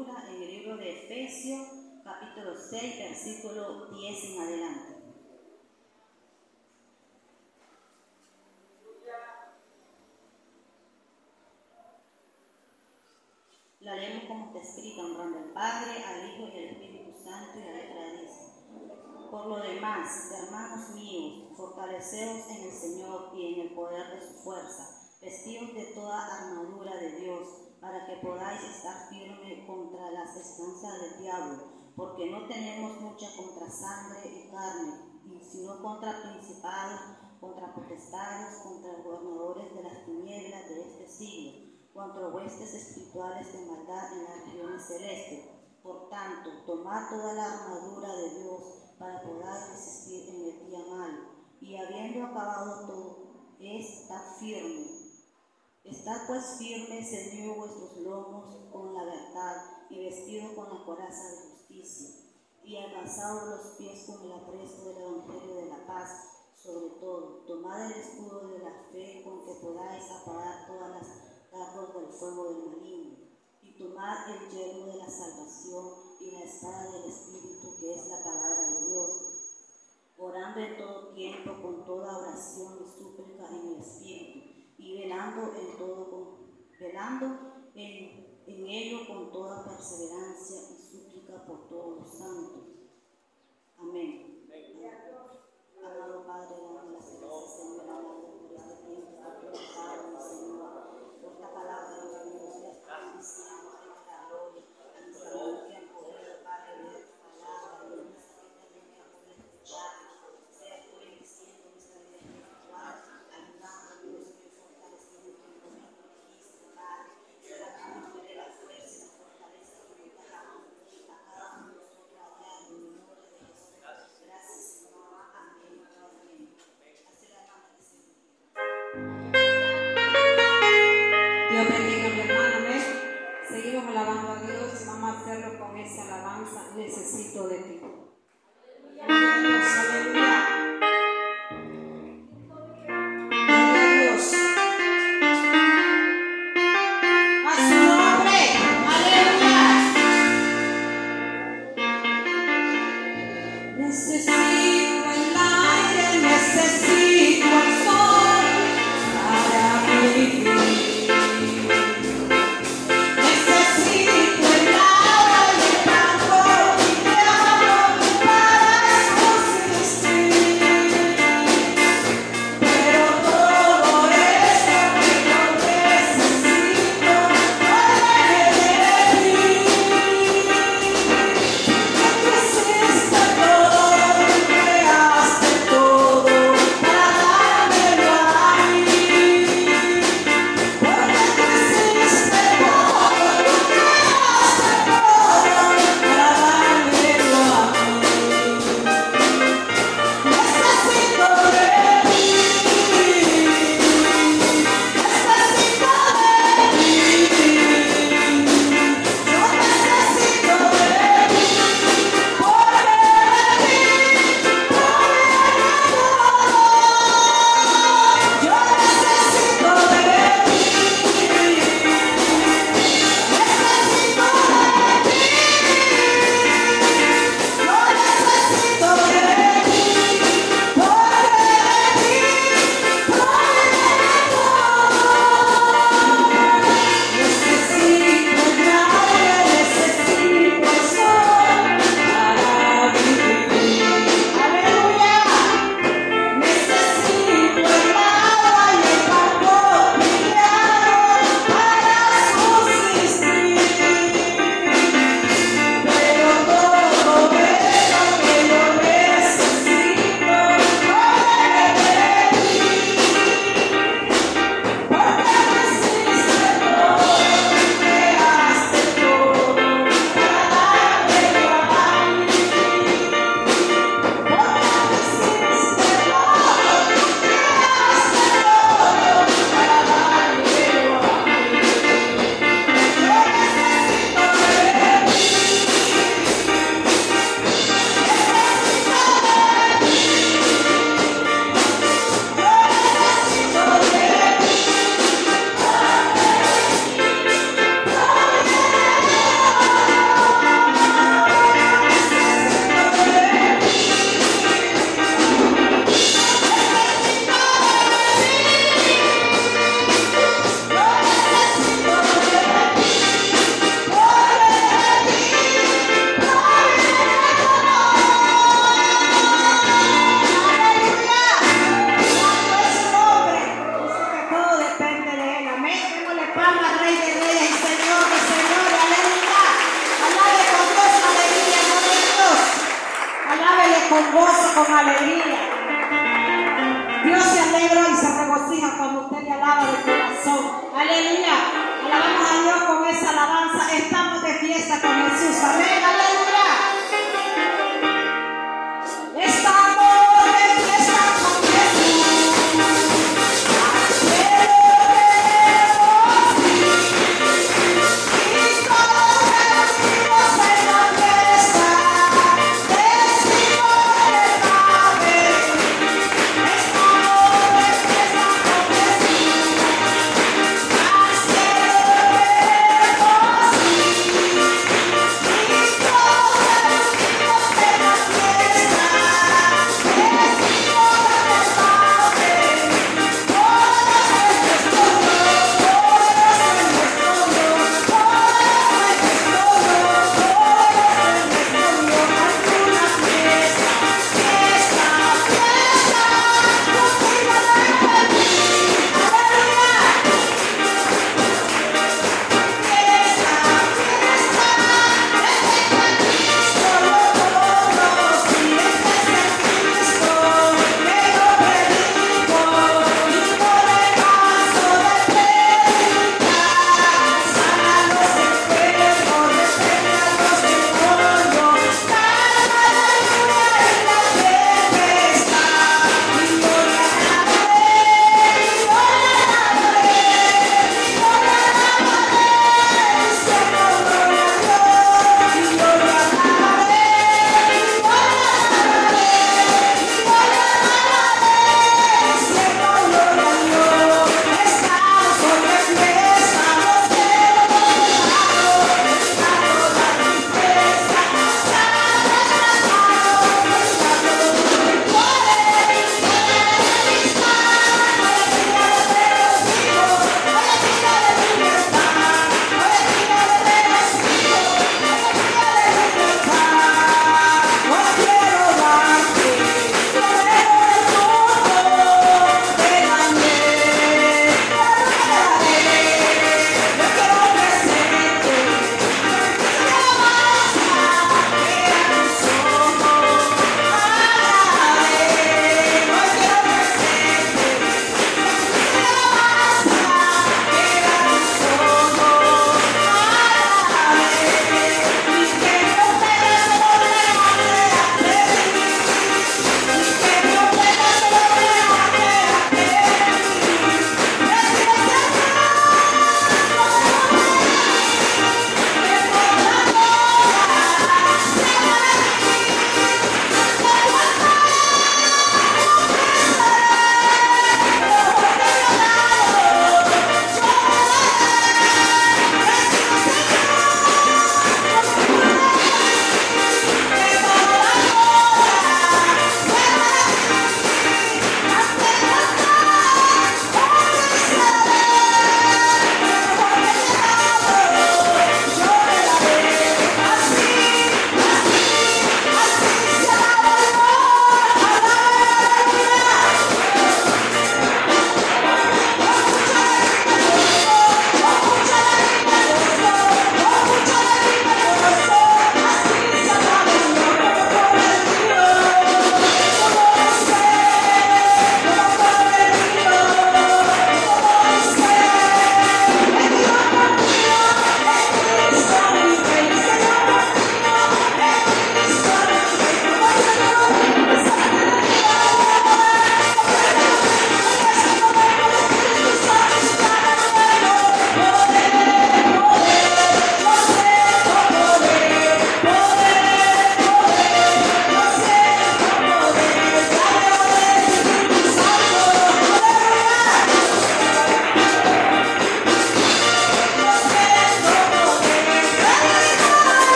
En el libro de Efesios, capítulo 6, versículo 10 en adelante. La leemos como está escrito, honrando al Padre, al Hijo y al Espíritu Santo, y la letra dice. Por lo demás, hermanos míos, fortaleceos en el Señor y en el poder de su fuerza, vestidos de toda armadura de Dios, para que podáis estar firmes contra las estancias del diablo, porque no tenemos lucha contra sangre y carne, sino contra principados, contra potestades, contra gobernadores de las tinieblas de este siglo, contra huestes espirituales de maldad en las regiones celestes. Por tanto, tomad toda la armadura de Dios para poder resistir en el día malo, y habiendo acabado todo, está firme. Estad pues firmes en vuestros lomos con la verdad y vestido con la coraza de justicia y abrazaos los pies con el apresto del Evangelio de la paz. Sobre todo, tomad el escudo de la fe con que podáis apagar todas las cargas del fuego del maligno. Y tomad el yermo de la salvación y la espada del Espíritu, que es la palabra de Dios. Orando en todo tiempo con toda oración y súplica en el Espíritu y velando en todo velando en, en ello con toda perseverancia y súplica por todos los santos. Amén. Amado Padre, las gracias, Señor, por este tiempo, Señor, por esta palabra, Dios mío, gloria.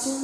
A su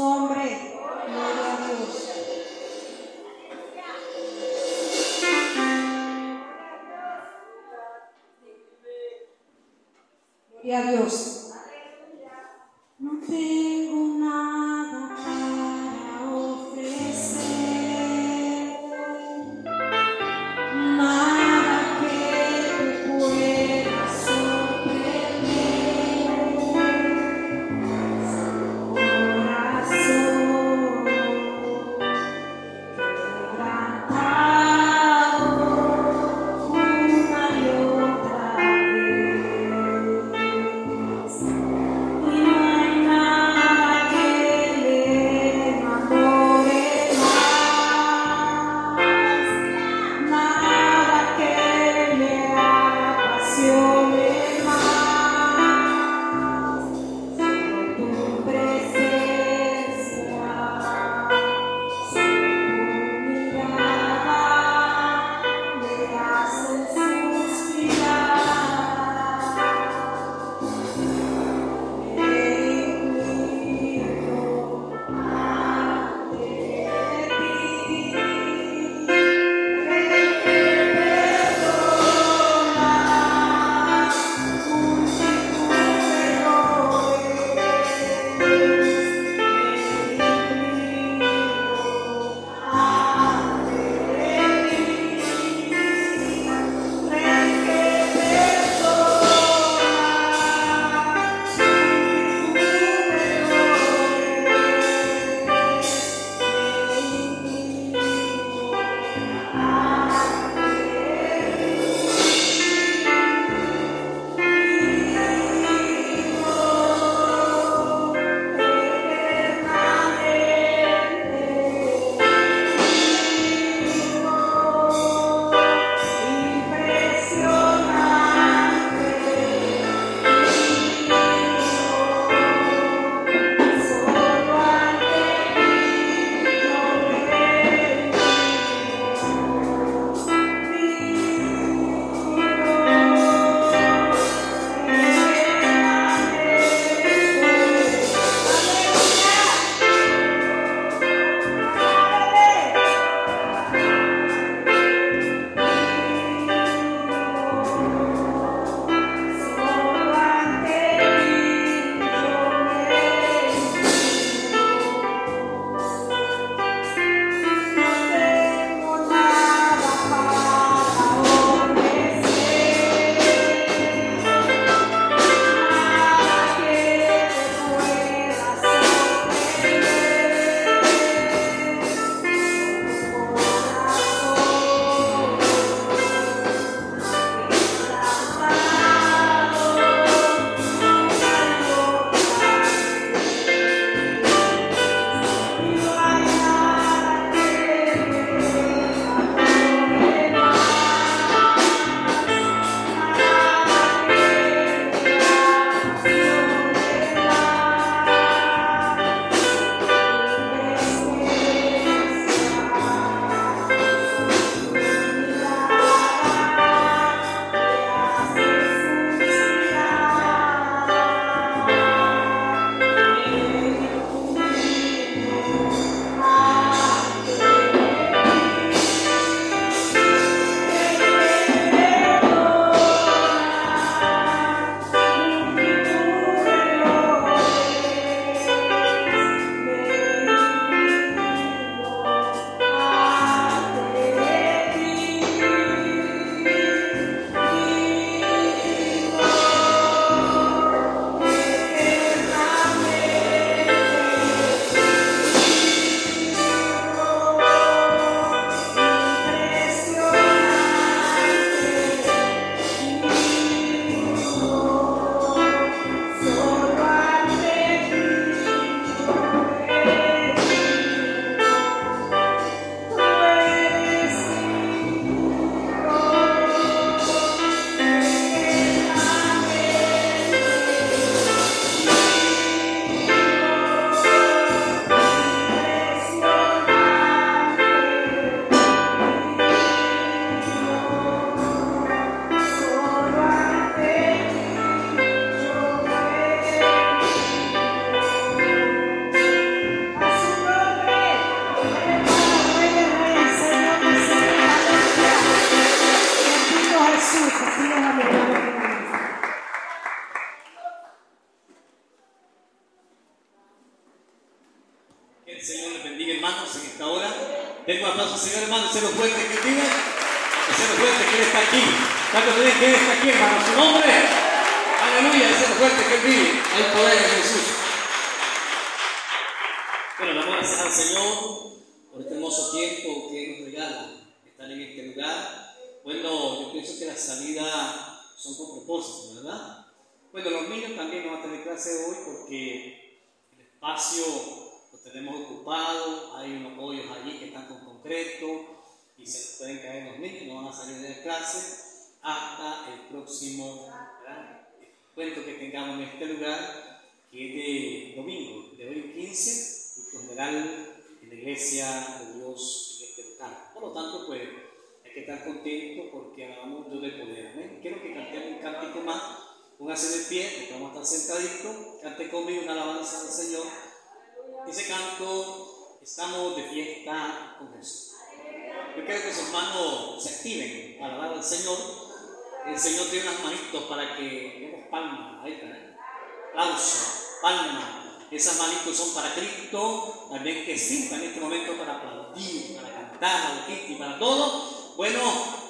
que sirvan en este momento para aplaudir, para cantar, y para todo. Bueno,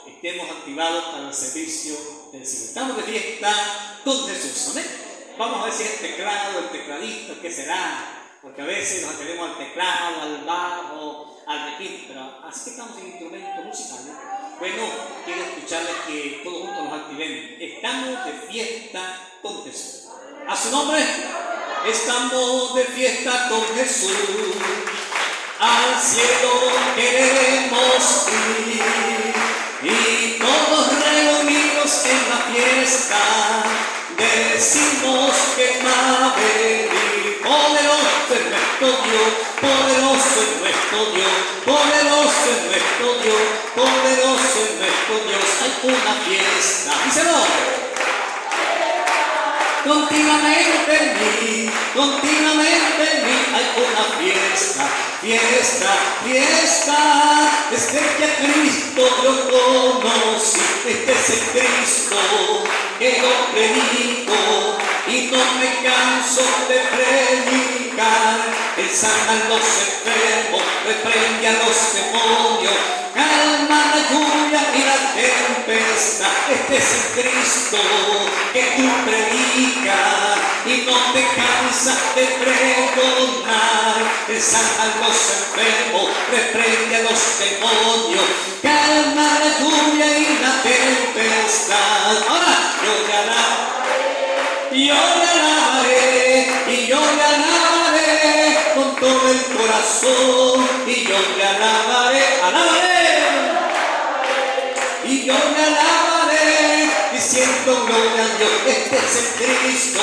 estemos activados para el servicio del Señor. Estamos de fiesta con Jesús. ¿amén? Vamos a ver si el teclado, el tecladista, ¿qué será? Porque a veces nos atrevemos al teclado, al bajo, al requinto, pero así que estamos en instrumentos musicales. Bueno, quiero escucharles que todos juntos nos activemos. Estamos de fiesta con Jesús. A su nombre. Estamos de fiesta con Jesús, al cielo queremos ir y todos reunidos en la fiesta decimos que va a venir. Poderoso es nuestro Dios, poderoso es nuestro Dios, poderoso es nuestro Dios, poderoso es nuestro Dios. Hay una fiesta, díselo continuamente en mí, continuamente en mí hay una fiesta, fiesta, fiesta. Desde que a Cristo yo conocí, este es el Cristo que yo predico y no me canso de predicar. Él sana a enfermos, reprende a los demonios, calma la lluvia y la tempestad. Este es el Cristo que tú predicas y no te cansas de pregonar. Él sana a los enfermos, reprende a los demonios, calma la lluvia y la tempestad. Ahora yo te corazón y yo te alabaré, alabaré y yo te alabaré diciendo gloria a Dios. Este es el Cristo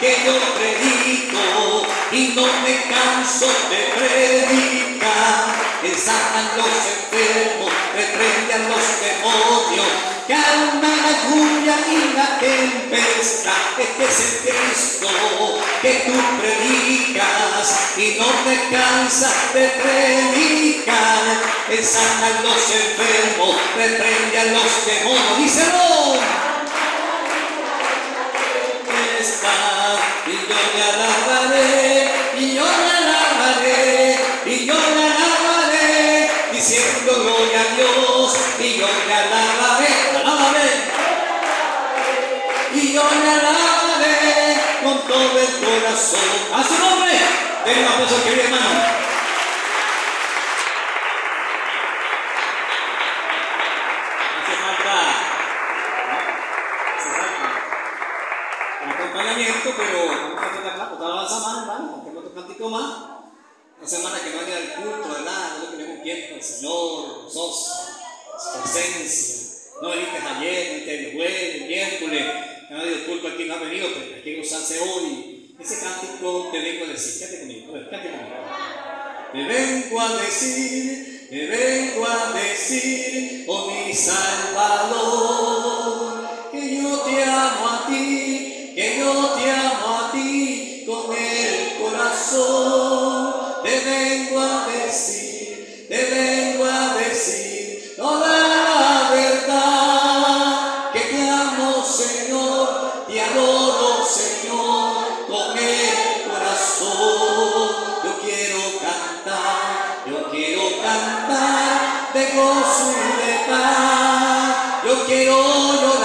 que yo predico y no me canso de predicar. Exaltan los enfermos, reprende a los demonios, calma la lluvia y la tempestad. Este es el Cristo que tú predicas y no te cansas de predicar. Exaltan los enfermos, reprende a los demonios. Díselo. Está, y yo le alabaré, y yo le alabaré, y yo le alabaré, diciendo gloria a Dios, y yo alabaré, alabaré, con todo el corazón. A su nombre, den un aplauso querido hermano. Pero vamos a hacer la otra alabanza más, hermano, aunque otro cantico más. Una semana que no haya el culto, ¿verdad? No tenemos tiempo, el Señor, gozoso, su presencia. No viniste ayer, no el jueves, el miércoles, el culto aquí, no ha venido, pero hay que gozarse hoy. Ese cántico te vengo a decir, a cállate conmigo. Te vengo a decir, te vengo a decir, oh mi Salvador, que yo te amo a ti, que yo te amo a ti con el corazón. Te vengo a decir, te vengo quiero llorar,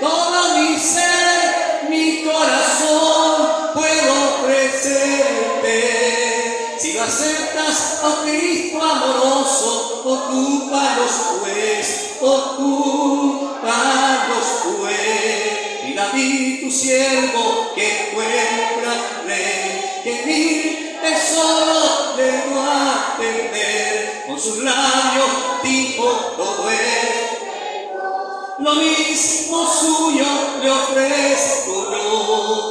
todo mi ser, mi corazón puedo ofrecerte. Si lo aceptas, oh Cristo amoroso, ocúpalos pues, ocúpalos pues. Y David, tu siervo, que encuentra que mil tesoro llegó a con sus labios dijo todo es. Lo mismo suyo le ofrezco yo,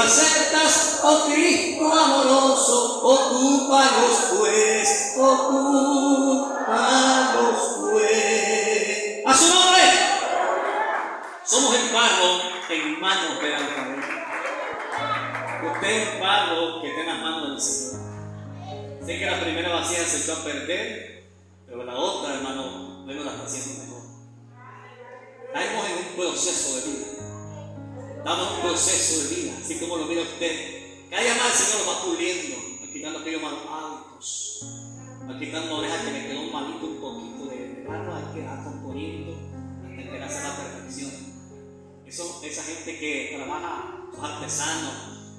aceptas, oh Cristo amoroso, ocúpalos pues, ocúpalos pues. A su nombre. Somos el barro en manos del alfarero. Usted es el barro que está en las manos del Señor. Sé que la primera vasija se echó a perder, pero la otra, hermano, luego la haciendo mejor. Estamos en un proceso de vida. En un proceso de vida, así como lo mira usted. Cada más el Señor lo va puliendo, va quitando aquellos malos hábitos, va quitando orejas que le quedó un malito un poquito de barro, hay que ir componiendo hasta que hacer la perfección. Eso, esa gente que trabaja, los artesanos,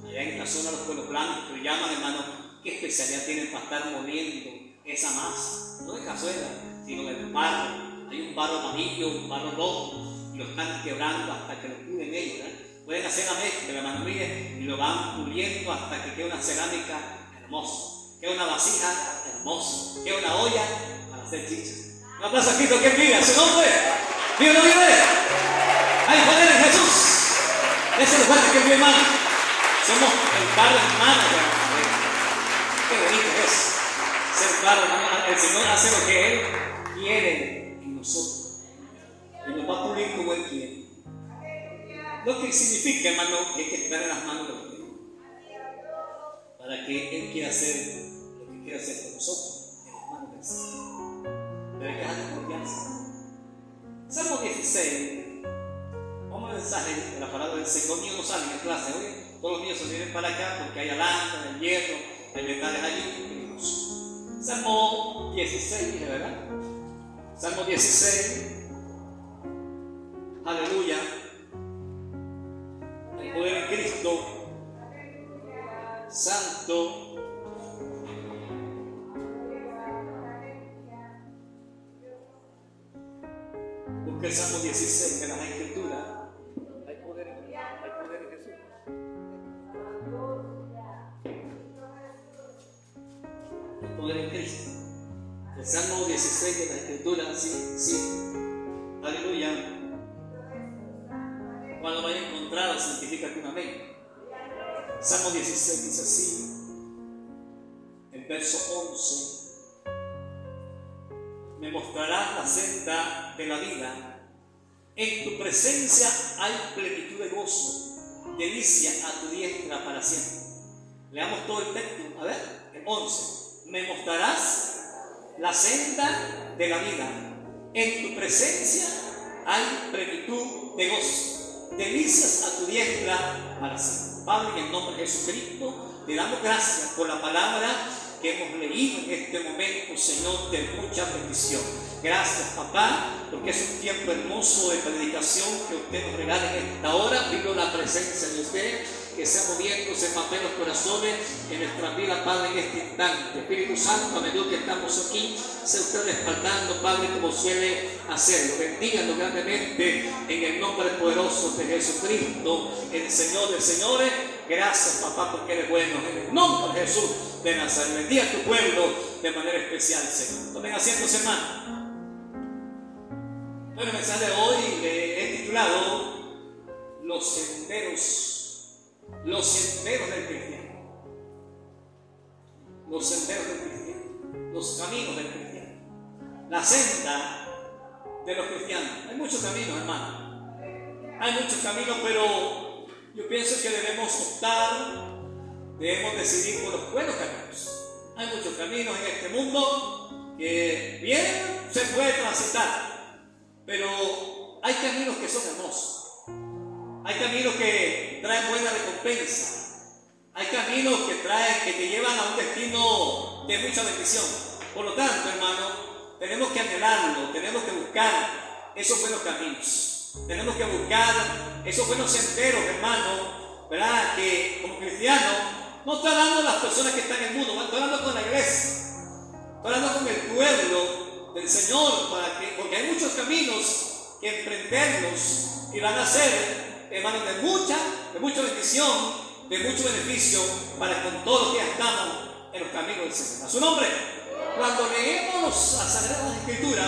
allá en la zona de los pueblos blancos, que llaman hermano, ¿qué especialidad tienen para estar moviendo esa masa? No de cazuela, sino de barro. Hay un barro amarillo, un barro rojo, y lo están quebrando hasta que lo pulen ellos. ¿verdad? Pueden hacer la mezcla, hermano, mire, y lo van puliendo hasta que quede una cerámica hermosa, queda una vasija hermosa, queda una olla para hacer chicha. Un aplauso a Cristo que vive, su nombre. ¿Vive no vive? Hay poder en Jesús. Ese es el fuerte que vive, hermano. Somos el barro hermano de la. Qué bonito es ser barro hermano. El Señor hace lo que Él quiere en nosotros. Y nos va a pulir como Él quiere. Lo que significa, hermano, que hay que estar en las manos de Dios. Para que Él quiera hacer lo que quiere hacer con nosotros, en las manos del Señor. Pero hay que dejar confianza. Salmo 16. Vamos al mensaje de la palabra del Señor. Niños no salen en clase, oye. Todos los niños se vienen para acá porque hay alambre, hay hierro, hay metales allí. Salmo 16, ¿verdad? Salmo 16. Aleluya. El poder en Cristo. Santo. Busca el Salmo 16 de las Escrituras. Hay poder en, hay poder en Jesús. El poder en Cristo. El Salmo 16 de las Escrituras, sí, sí. Aleluya. Cuando vaya a encontrarla, significa que un amén. Salmo 16 dice así, el verso 11. Me mostrarás la senda de la vida. En tu presencia hay plenitud de gozo, delicia a tu diestra para siempre. Leamos todo el texto. A ver, el 11. Me mostrarás la senda de la vida. En tu presencia hay plenitud de gozo, delicias a tu diestra para siempre. Padre, en el nombre de Jesucristo, te damos gracias por la palabra que hemos leído en este momento, Señor, de mucha bendición. Gracias, papá, porque es un tiempo hermoso de predicación que usted nos regala en esta hora. Vivo la presencia de usted que sea moviéndose papel los corazones en nuestra vida, Padre, en este instante. Espíritu Santo, a medida que estamos aquí, sea usted respaldando, Padre, como suele hacerlo. Bendíganlo grandemente en el nombre poderoso de Jesucristo, el Señor de señores. Gracias, papá, porque eres bueno. En el nombre de Jesús de Nazaret. Bendiga a tu pueblo de manera especial, Señor. Tomen asiento, hermano. Bueno, el mensaje de hoy le he titulado Los senderos, los senderos del cristiano. Los senderos del cristiano, los caminos del cristiano, la senda de los cristianos. Hay muchos caminos, hermano. Hay muchos caminos, pero yo pienso que debemos optar, debemos decidir por los buenos caminos. Hay muchos caminos en este mundo que bien se puede transitar, pero hay caminos que son hermosos. Hay caminos que traen buena recompensa. Hay caminos que traen, que te llevan a un destino de mucha bendición. Por lo tanto, hermano, tenemos que anhelarlo, tenemos que buscar esos buenos caminos. Tenemos que buscar esos buenos senderos, hermano, ¿verdad? Que como cristianos, no estoy hablando de las personas que están en el mundo, estoy hablando con la iglesia, estoy hablando con el pueblo del Señor, para que, porque hay muchos caminos que emprenderlos y van a ser, hermanos, de mucha, de mucha bendición, de mucho beneficio para con todos los que estamos en los caminos del Señor. A su nombre, cuando leemos las Sagradas Escrituras,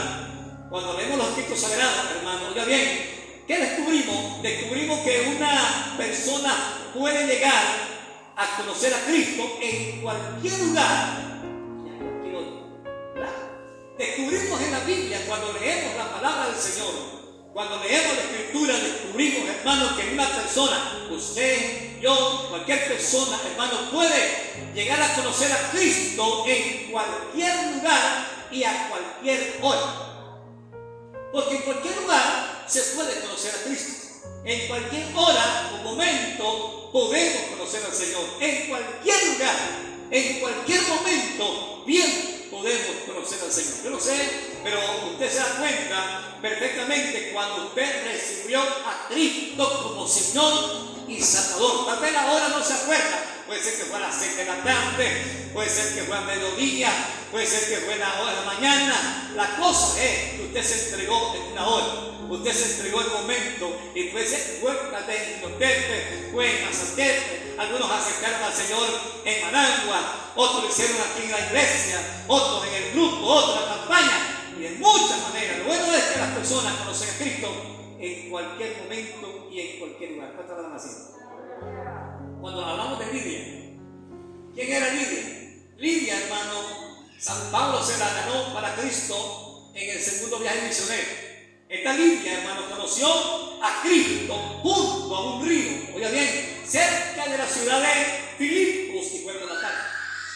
cuando leemos los escritos sagrados, hermano, ya bien, ¿qué descubrimos? Descubrimos que una persona puede llegar a conocer a Cristo en cualquier lugar. Descubrimos en la Biblia, cuando leemos la palabra del Señor, cuando leemos la escritura, descubrimos, hermanos, que una persona, usted, yo, cualquier persona, hermano, puede llegar a conocer a Cristo en cualquier lugar y a cualquier hora. Porque en cualquier lugar se puede conocer a Cristo. En cualquier hora o momento podemos conocer al Señor. En cualquier lugar, en cualquier momento, bien podemos conocer al Señor. Yo no sé, pero usted se da cuenta perfectamente cuando usted recibió a Cristo como Señor y Salvador. Tal ahora no se acuerda. Puede ser que fue a las 6 de la tarde, puede ser que fue a mediodía, puede ser que fue a la hora de la mañana. La cosa es que usted se entregó en una hora. Usted se entregó en un momento y puede ser en Indotepe, fue en Mazatepe. Algunos acercaron al Señor en Managua, otros lo hicieron aquí en la iglesia, otros en el grupo, otros en la campaña y de muchas maneras. Lo bueno es que las personas conocen a Cristo en cualquier momento y en cualquier lugar. ¿Cuántas van haciendo? Cuando hablamos de Lidia, ¿quién era Lidia? Lidia, hermano, San Pablo se la ganó para Cristo en el segundo viaje misionero. Esta Lidia, hermano, conoció a Cristo junto a un río, oiga bien, cerca de la ciudad de Filipos, y fue la tarde.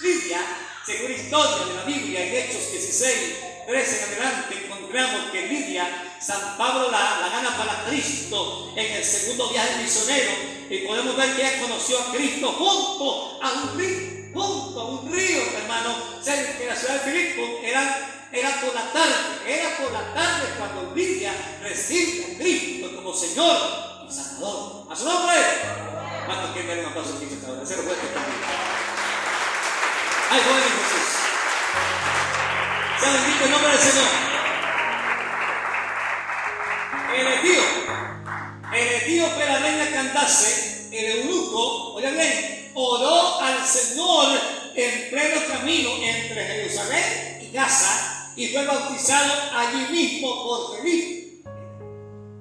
Lidia, según historia de la Biblia, en Hechos 16, 13 en adelante, encontramos que Lidia, San Pablo la, gana para Cristo en el segundo viaje misionero y podemos ver que ella conoció a Cristo junto a un río, junto a un río, hermano, cerca de la ciudad de Filipos, era, era por la tarde, era por la tarde cuando Lidia recibe a Cristo como Señor y Salvador. A su nombre, ¿cuántos quieren ver un aplauso aquí? Se lo fuerte también. ¡Ay, joven Jesús! Sea bendito el nombre del Señor. El etíope, el etíope la reina Candace, el eunuco, oigan bien, oró al Señor en pleno camino entre Jerusalén y Gaza y fue bautizado allí mismo por Felipe.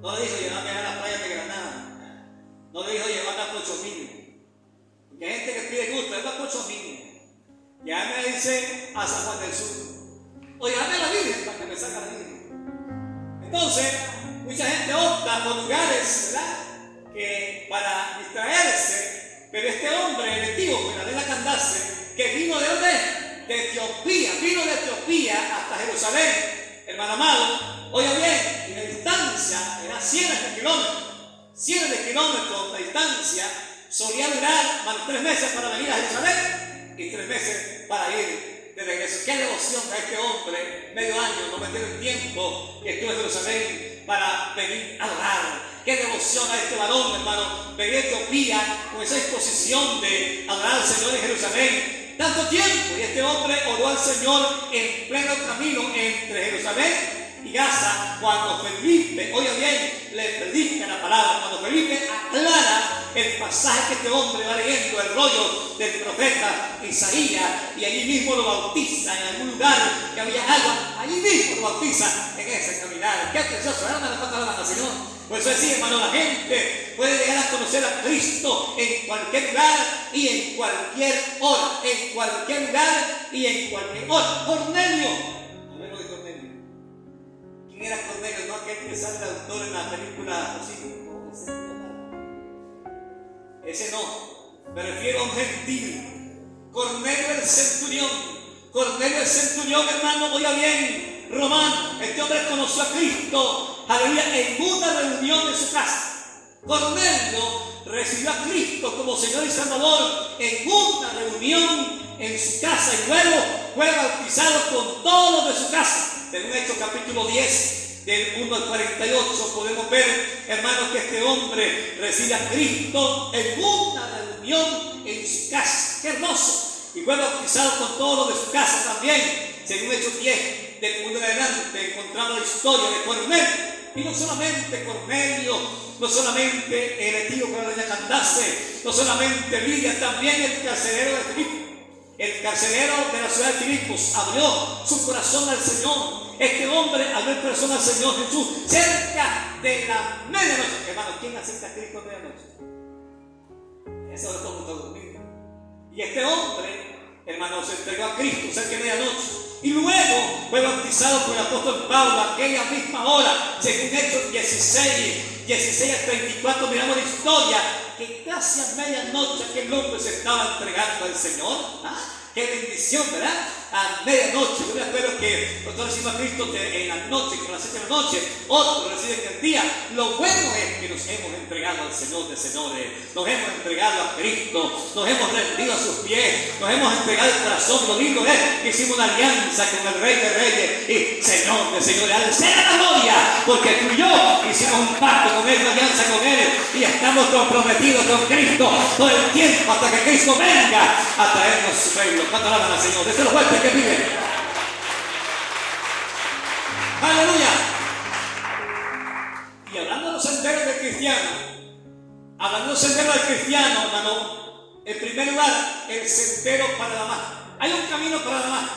No le dijo llevarme a la playa de Granada, no le dijo llevarme a Pocho porque hay gente que pide gusto, es a Pocho. Ya me dice a San Juan del Sur. Dame la Biblia para que me salga la Biblia. Entonces, mucha gente opta por lugares, ¿verdad? Que para distraerse, pero este hombre, el etíope, de la Candace, que vino de dónde? De Etiopía, vino de Etiopía hasta Jerusalén, hermano amado. Oye bien, y la distancia era cientos de kilómetros, cientos de kilómetros de distancia, solía durar más de tres meses para venir a Jerusalén y tres meses para ir de. Qué devoción a este hombre, medio año, no me el tiempo que estuvo en Jerusalén para venir a adorar. qué devoción a este varón, hermano. Venía a Etiopía con esa exposición de adorar al Señor en Jerusalén. Tanto tiempo, y este hombre oró al Señor en pleno camino entre Jerusalén y Gaza, cuando Felipe, oye bien, le predica la palabra, cuando Felipe aclara el pasaje que este hombre va leyendo, el rollo del profeta Isaías, y allí mismo lo bautiza en algún lugar que había agua, allí mismo lo bautiza en ese caminar. Qué precioso, ¿verdad? Una palabra, Señor. Por eso decía, hermano, la gente puede llegar a conocer a Cristo en cualquier lugar y en cualquier hora, en cualquier lugar y en cualquier hora. Cornelio era Cornelio, no aquel que sale el autor en la película ese no, me refiero a un gentil. Cornelio el centurión, Cornelio el centurión, hermano, oiga bien, romano, este hombre conoció a Cristo, aleluya, en una reunión de su casa. Cornelio recibió a Cristo como Señor y Salvador en una reunión en su casa. Y luego fue bautizado con todos de su casa. En un hecho capítulo 10, del 1 al 48, podemos ver, hermanos, que este hombre recibe a Cristo en una reunión en su casa. ¡Qué hermoso! Y fue bautizado con todos de su casa también. Según Hechos 10, del 1 en adelante, encontramos la historia de Cornelio. Y no solamente Cornelio, no solamente el etíope de doña no solamente Lidia, también el carcelero de Filipo. El carcelero de la ciudad de Filipos abrió su corazón al Señor este hombre el corazón al Señor Jesús cerca de la medianoche. Hermano, ¿quién acepta a Cristo a medianoche? Ese hora todo está dormido. Y este hombre, hermano, se entregó a Cristo cerca de medianoche. Y luego fue bautizado por el apóstol Pablo aquella misma hora, según Hechos 16, 16 a 34, miramos la historia, que casi a medianoche aquel hombre se estaba entregando al Señor. ¿Ah? Qué bendición, ¿verdad? A medianoche. Yo me acuerdo que nosotros recibimos a Cristo en la noche, que las 7 de la noche, otros reciben en el día. Lo bueno es que nos hemos entregado al Señor de señores, nos hemos entregado a Cristo, nos hemos rendido a sus pies, nos hemos entregado el corazón. Lo lindo es que hicimos una alianza con el Rey de Reyes y Señor de señores. Al ser la gloria, porque tú y yo hicimos un pacto con Él, una alianza con Él y estamos comprometidos con Cristo todo el tiempo hasta que Cristo venga a traernos su reino. ¿Cuánto alaban al Señor? Desde los fuertes Aleluya. Y hablando de los senderos del cristiano, hablando de los senderos del cristiano, hermano, en primer lugar, el sendero para Damasco. Hay un camino para Damasco.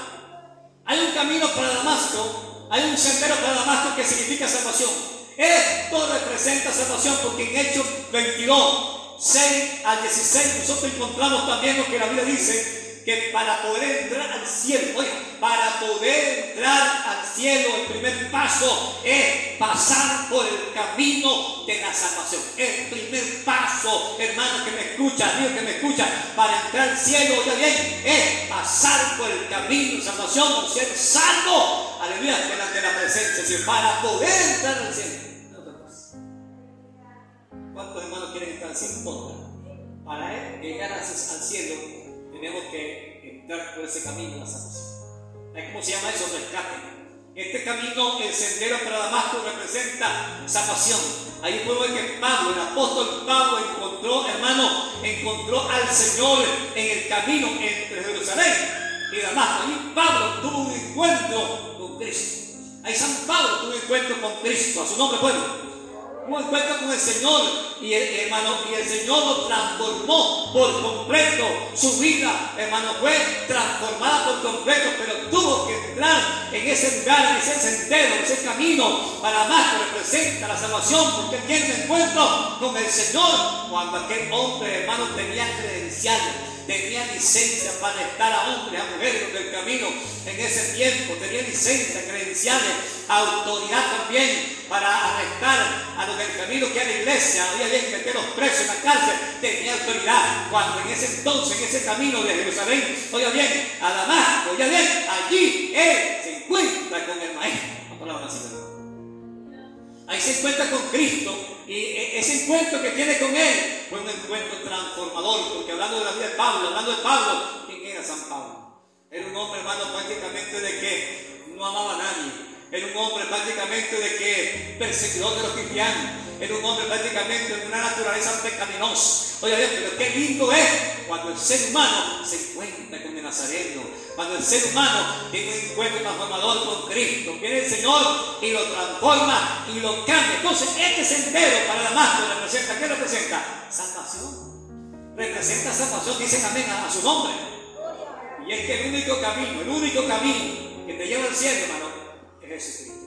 Hay un camino para Damasco. Hay un sendero para Damasco que significa salvación. Esto representa salvación porque en Hechos 22, 6 al 16 nosotros encontramos también lo que la Biblia dice que para poder entrar al cielo, oiga, para poder entrar al cielo, el primer paso es pasar por el camino de la salvación. El primer paso, hermano que me escucha, amigo que me escucha, para entrar al cielo, oiga bien, es pasar por el camino de salvación, o ser salvo, aleluya, delante de la presencia, para poder entrar al cielo. ¿Cuántos hermanos quieren entrar al cielo? Para llegar al cielo tenemos que entrar por ese camino de la salvación. ¿Cómo se llama eso? Rescate. Este camino, el sendero para Damasco, representa salvación. Ahí podemos ver que Pablo, el apóstol Pablo, encontró, hermano, encontró al Señor en el camino entre Jerusalén y Damasco. Ahí Pablo tuvo un encuentro con Cristo. Ahí San Pablo tuvo un encuentro con Cristo. A su nombre, pueblo un encuentro con el Señor y el, hermano, y el Señor lo transformó por completo. Su vida, hermano, fue transformada por completo, pero tuvo que entrar en ese lugar, en ese sendero, en ese camino, para más que representa la salvación, porque tiene un encuentro con el Señor cuando aquel hombre, hermano, tenía credenciales tenía licencia para estar a hombres, a mujeres del camino en ese tiempo, tenía licencia, credenciales, autoridad también para arrestar a los del camino que era iglesia, había que meter los presos en la cárcel, tenía autoridad. Cuando en ese entonces, en ese camino de Jerusalén, oiga bien, a Damasco, oiga bien, allí él se encuentra con el maestro. Ahí se encuentra con Cristo y e, ese encuentro que tiene con Él fue un encuentro transformador, porque hablando de la vida de Pablo, hablando de Pablo, ¿quién era San Pablo? Era un hombre, hermano, prácticamente de que no amaba a nadie. Era un hombre prácticamente de que perseguidor de los cristianos era un hombre prácticamente de una naturaleza pecaminosa. Oye, Dios, pero qué lindo es cuando el ser humano se encuentra con el Nazareno, cuando el ser humano tiene un encuentro transformador con Cristo, viene el Señor y lo transforma y lo cambia. Entonces, este sendero para Damasco representa, ¿qué representa? Salvación. Representa salvación, dice también a, a su nombre. Y es que el único camino, el único camino que te lleva al cielo, hermano, es Jesucristo.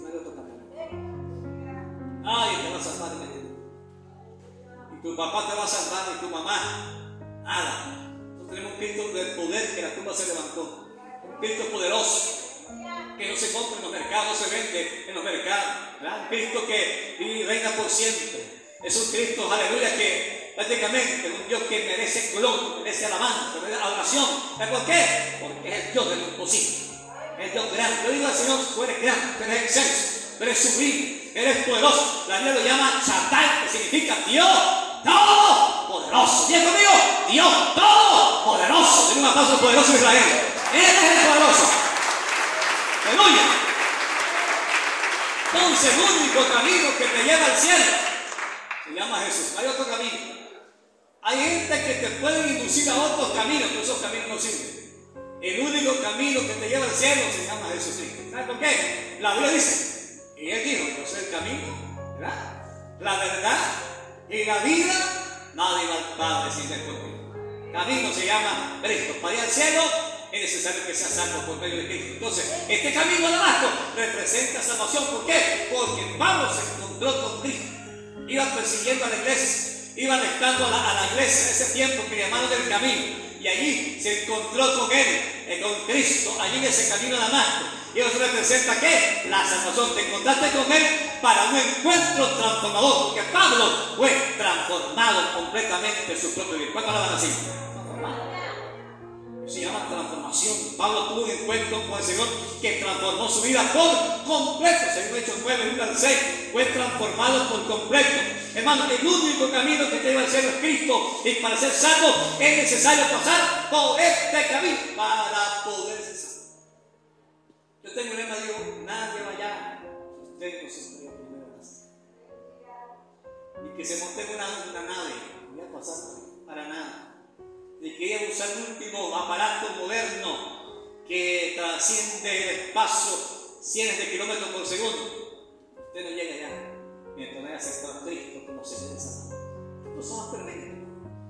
Nadie te va a salvar en este mundo. Y tu papá te va a salvar, y tu mamá. Nada. Tenemos un Cristo del poder que la tumba se levantó. Un Cristo poderoso. Que no se compra en los mercados, se vende en los mercados. ¿verdad? Un Cristo que reina por siempre. Es un Cristo, aleluya, que prácticamente es un Dios que merece gloria, merece alabanza, merece adoración. ¿Sabes por qué? Porque es el Dios del imposible. Es Dios grande. Yo digo al Señor, tú eres grande, tú eres excelso, tú eres sublime, eres poderoso. La Biblia lo llama Shaddai, que significa Dios todopoderoso. Dios conmigo, Dios todopoderoso. Tiene un aplauso poderoso de Israel. Él es el poderoso. Aleluya. Entonces, el único camino que te lleva al cielo se llama Jesús. Hay otro camino. Hay gente que te puede inducir a otros caminos, pero esos caminos no sirven. El único camino que te lleva al cielo se llama Jesucristo. ¿Sabes por qué? La Biblia dice, y él dijo, yo el camino. La verdad y la vida, nadie va al Padre sin ir conmigo. Camino se llama Cristo. Para ir al cielo es necesario que sea salvo por medio de Cristo. Entonces, este camino a Damasco representa salvación. ¿Por qué? Porque Pablo se encontró con Cristo. Iban persiguiendo a la iglesia, iban estando a la, a la iglesia en ese tiempo que llamaron del camino y allí se encontró con él, eh, con Cristo, allí en ese camino a Damasco. Y eso representa qué? La salvación. Te encontraste con él para un encuentro transformador, porque Pablo fue transformado completamente en su propio vida. ¿Cuánto hablan así? Se llama transformación. Pablo tuvo un encuentro con el Señor que transformó su vida por completo. Según Hechos 9, 1 al 6, fue transformado por completo. Hermano, el único camino que te lleva al cielo es Cristo. Y para ser salvo es necesario pasar por este camino para poder ser salvo. Yo tengo un lema, digo, nadie va allá. Usted no se en la Y que se monte en una, una nave, voy a pasar para nada. Ni que usar el último aparato moderno que trasciende el espacio cientos de kilómetros por segundo. Usted no llega allá mientras no haya aceptado a como se debe No somos perfectos.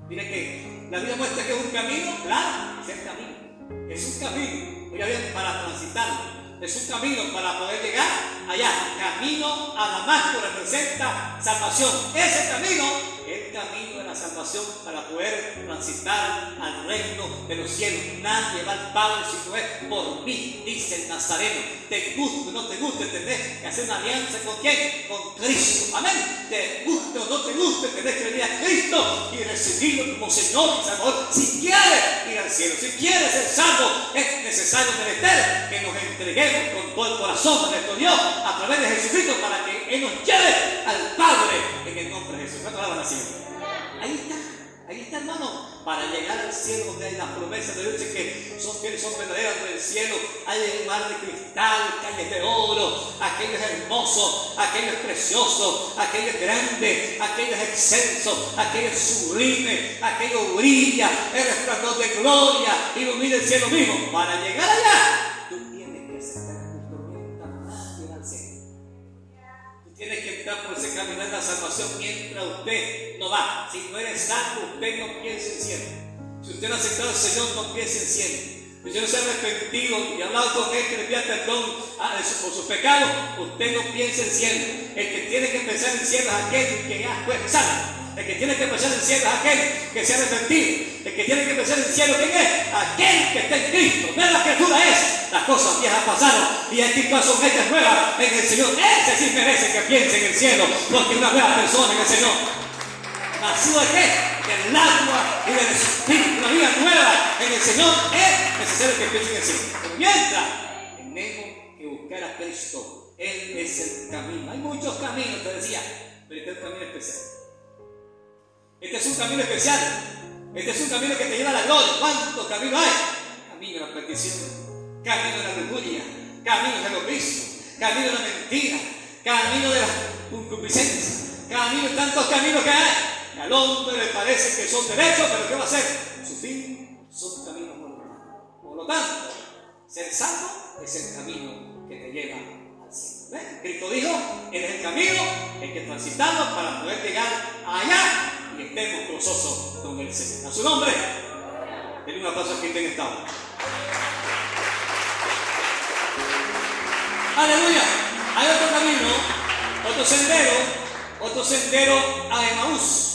Mire que la Biblia muestra que es un camino, claro, es el camino. Es un camino, oiga bien, para transitarlo. Es un camino para poder llegar allá. Camino a Damasco representa salvación. Ese camino es el camino de la salvación para poder transitar al reino de los cielos. Nadie va al Padre si no es por mí, dice el Nazareno. Te guste o no te guste, tenés que hacer una alianza con quién? Con Cristo. Amén. Te guste o no te guste, tenés que venir a Cristo y recibirlo como Señor y Salvador. Si quieres ir al cielo, si quieres ser salvo, es necesario merecer que nos entreguemos con todo el corazón a nuestro Dios a través de Jesucristo para que Él nos lleve al Padre en el nombre de Jesús. ¿Cuánto la haciendo? Ahí está, ahí está hermano, para llegar al cielo donde hay las promesas de Dios que son fieles, son verdaderas del cielo. Hay un mar de cristal, calles de oro, aquello es hermoso, aquello es precioso, aquello es grande, aquello es excelso, aquello es sublime, aquello brilla, el resplandor de gloria, ilumina el cielo mismo. Para llegar allá, Tú tienes que entrar por ese camino de la salvación mientras usted no va. Si no eres salvo, usted no piense en cielo. Si usted no ha aceptado al Señor, no piense en cielo. Si usted no se ha arrepentido y ha hablado con Él que le pida perdón a- de su- por sus pecados, usted no piense en cielo. El que tiene que pensar en cielo es aquel que ya fue salvo. El que tiene que pensar en cielo es aquel que se ha arrepentido. El que tiene que pensar en cielo, ¿quién es? Aquel que está en Cristo. Nueva criatura es. Las cosas viejas pasaron y aquí son hechas nuevas en el Señor. Ese sí merece que piense en el cielo, porque una nueva persona en el Señor. ¿Nacido de qué? Del agua y del Espíritu. Una vida nueva en el Señor es necesario que piense en el cielo. Pero mientras, tenemos que buscar a Cristo. Él es el camino. Hay muchos caminos, te decía, pero este es un camino especial. Este es un camino especial. Este es un camino que te lleva a la gloria. ¿Cuántos caminos hay? Camino de la perdición, camino de la lujuria, camino de los vicios, camino de la mentira, camino de la concupiscencia, Caminos, tantos caminos que hay. Que al hombre le parece que son derechos, pero ¿qué va a hacer? Su fin son caminos mortales. Por lo tanto, ser santo es el camino que te lleva al cielo. Cristo dijo, es el camino, hay que transitarlo para poder llegar allá y estemos gozosos con el Señor. A su nombre, denle un aplauso a quien tenga esta hora. Aleluya. Hay otro camino, otro sendero, otro sendero a Emaús.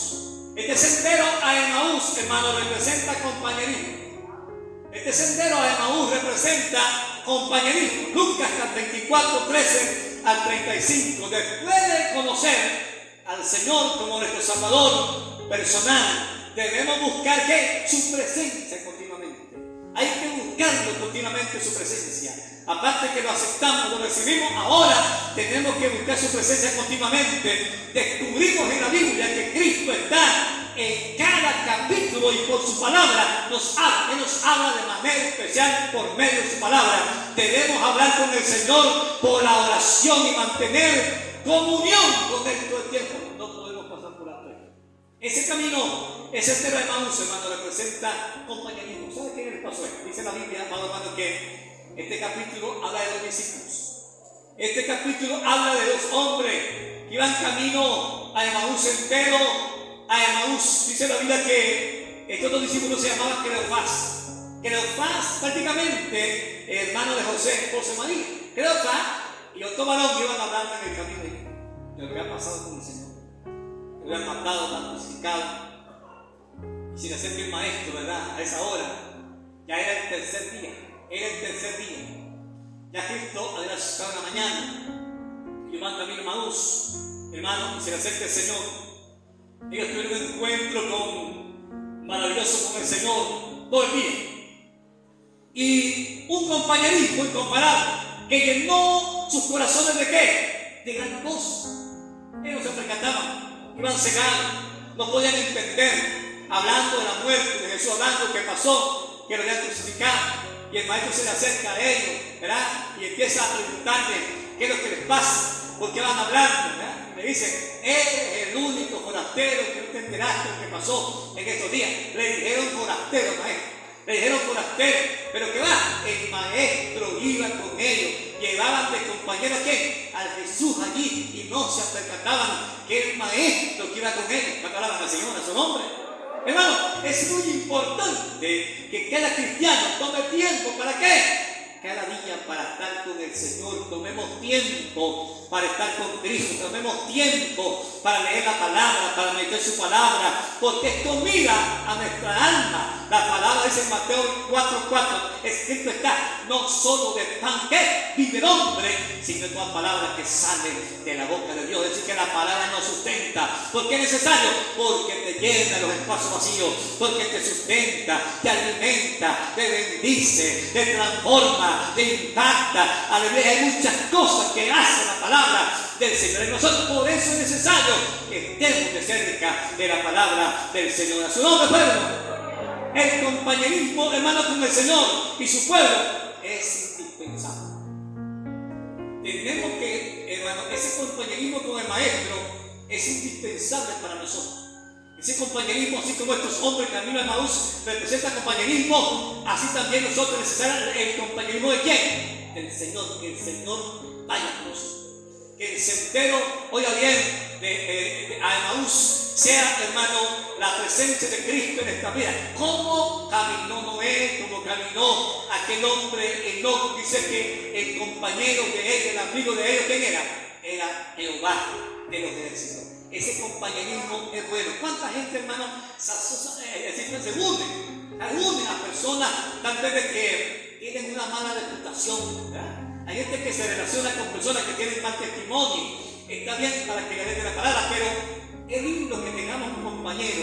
Este sendero a Emaús, hermano, representa compañerismo. Este sendero a Emaús representa compañerismo. Lucas 24, 13 al 35. Después de conocer al Señor como nuestro Salvador personal, debemos buscar que su presencia continuamente. Hay que buscarlo continuamente su presencia. Aparte que lo aceptamos, lo recibimos, ahora tenemos que buscar su presencia continuamente. Descubrimos en la Biblia que Cristo está en cada capítulo y por su palabra nos habla, Él nos habla de manera especial por medio de su palabra. Debemos hablar con el Señor por la oración y mantener comunión con Él todo el tiempo. No podemos pasar por alto. Ese camino, ese sendero de Maús, hermano, representa compañerismo. ¿Sabe qué les pasó? Dice la Biblia, amado hermano, que este capítulo habla de dos discípulos. Este capítulo habla de dos hombres que iban camino a Emaús entero, a Emaús. Dice la Biblia que estos dos discípulos se llamaban Cleofás. Cleofás prácticamente hermano de José, José María. Cleofás y otro varón que iban hablando en el camino de lo que ha pasado con el Señor. Lo han matado, crucificado. Y sin hacer bien maestro, ¿verdad? A esa hora. Ya era el tercer día. Era el tercer día. Ya Cristo había resucitado en la mañana. Y van a Maús, hermano, y se le acerca el Señor. Ellos tuvieron un encuentro con, maravilloso con el Señor todo el día. Y un compañerismo incomparable que llenó sus corazones de qué? De gran gozo. Ellos se percataban, iban cegados, no podían entender, hablando de la muerte de Jesús, hablando qué pasó, que lo habían crucificado. Y el maestro se le acerca a ellos, ¿verdad? Y empieza a preguntarle qué es lo que les pasa, por qué van hablando, ¿verdad? Le dice, eres el único forastero que no te enteraste de lo que pasó en estos días. Le dijeron forastero, maestro. Le dijeron forastero, pero que va, el maestro iba con ellos, llevaban de compañero que al Jesús allí y no se percataban que el maestro que iba con ellos, hablaban al Señor a su nombre. Hermano, es muy importante que cada cristiano tome tiempo. Para qué? Cada día para estar con el Señor, tomemos tiempo para estar con Cristo, tomemos tiempo para leer la palabra, para meter su palabra, porque es comida a nuestra alma. La palabra dice en Mateo 4:4, escrito está, no solo de pan que vive el hombre, sino de todas palabras que salen de la boca de Dios. Es decir, que la palabra nos sustenta. ¿Por qué es necesario? Porque te llena los espacios vacíos, porque te sustenta, te alimenta, te bendice, te transforma, te impacta. Aleluya, hay muchas cosas que hace la palabra del Señor en nosotros. Por eso es necesario que estemos de cerca de la palabra del Señor. A su nombre, pueblo. El compañerismo, hermano, con el Señor y su pueblo es indispensable. Tenemos que, hermano, ese compañerismo con el Maestro es indispensable para nosotros. Ese compañerismo, así como estos hombres camino a Maús representan compañerismo, así también nosotros necesitamos el compañerismo de quién? Del Señor, que el Señor vaya con nosotros. Que el sendero, oiga bien, de, de, a Emaús sea, hermano, la presencia de Cristo en esta vida. ¿Cómo caminó Noé? ¿Cómo caminó aquel hombre Enoch? Dice que el compañero de él, el amigo de ellos, ¿quién era? Era Jehová de los ejércitos. Ese compañerismo es bueno. ¿Cuánta gente, hermano, se, se unen? Se unen a personas tal vez de que tienen una mala reputación, ¿verdad? Hay gente que se relaciona con personas que tienen mal testimonio. Está bien para que le den la palabra, pero es lindo que tengamos un compañero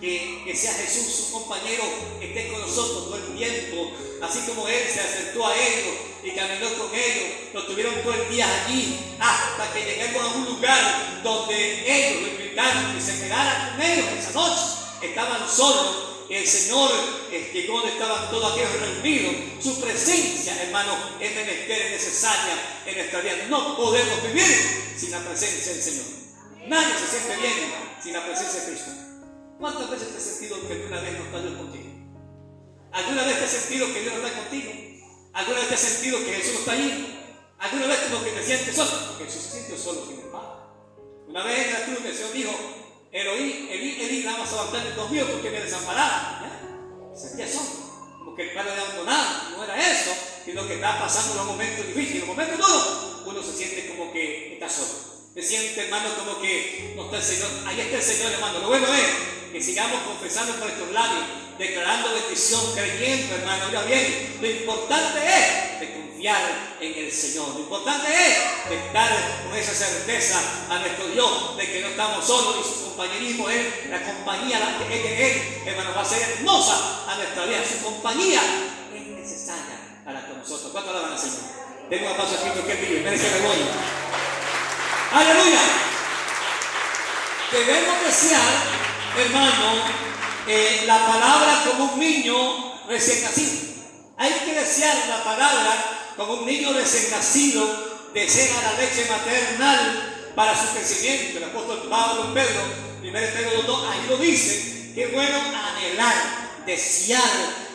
que, que, sea Jesús, un compañero que esté con nosotros todo el tiempo, así como Él se acercó a ellos y caminó con ellos, lo tuvieron todo el día allí, hasta que lleguemos a un lugar donde ellos lo invitaron que se quedara con ellos esa noche. Estaban solos, el Señor llegó donde estaban todos aquellos reunidos. Su presencia, hermano, es menester, es necesaria en nuestra vida. No podemos vivir sin la presencia del Señor. Nadie se siente bien sin la presencia de Cristo. ¿Cuántas veces te has sentido que alguna vez no está contigo? ¿Alguna vez te has sentido que Dios no está contigo? ¿Alguna vez te has sentido que Jesús no está ahí? ¿Alguna vez como que te sientes solo? Porque Jesús se siente solo sin el Padre. Una vez en la cruz el Señor dijo, Eloí, Elí, Elí, la vas a levantar Dios mío porque me desampararon. Se sentía solo. Como que el Padre le abandonado. No era eso, sino que está pasando los momentos difíciles. En los momentos duros, uno se siente como que está solo. Se siente, hermano, como que no está el Señor. Ahí está el Señor, hermano. Lo bueno es que sigamos confesando por nuestros labios, declarando bendición, creyendo, hermano. Mira bien, lo importante es de confiar en el Señor. Lo importante es estar con esa certeza a nuestro Dios de que no estamos solos y su compañerismo, Él, la compañía la que de Él, hermano, va a ser hermosa a nuestra vida. Su compañía es necesaria para nosotros. ¿Cuánto la van a Señor? Tengo un paso escrito que vive, merece vergüenza. Aleluya. Debemos desear, hermano, eh, la palabra como un niño recién nacido. Hay que desear la palabra como un niño recién nacido desea la leche maternal para su crecimiento. El apóstol Pablo Pedro, 1 Pedro 2, ahí lo dice, que bueno anhelar, desear,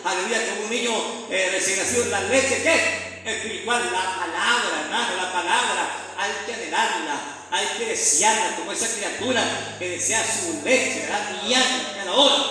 aleluya, como un niño eh, recién nacido, la leche que espiritual, la palabra, hermano, la palabra, hay que anhelarla, hay que desearla, como esa criatura que desea su leche, ¿verdad? Diaria, cada hora.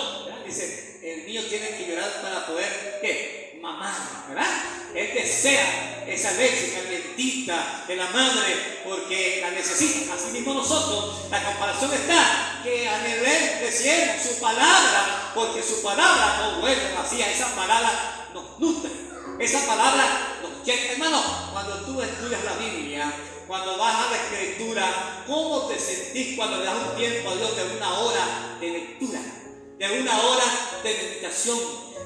Dice, el niño tiene que llorar para poder, ¿qué? Mamar, ¿verdad? Él desea esa leche calientita de la madre porque la necesita. Así mismo nosotros, la comparación está que anhelemos, deseemos su palabra, porque su palabra no vuelve vacía, esa palabra nos nutre, esa palabra. Hermano, cuando tú estudias la Biblia, cuando vas a la escritura, ¿cómo te sentís cuando le das un tiempo a Dios de una hora de lectura, de una hora de meditación,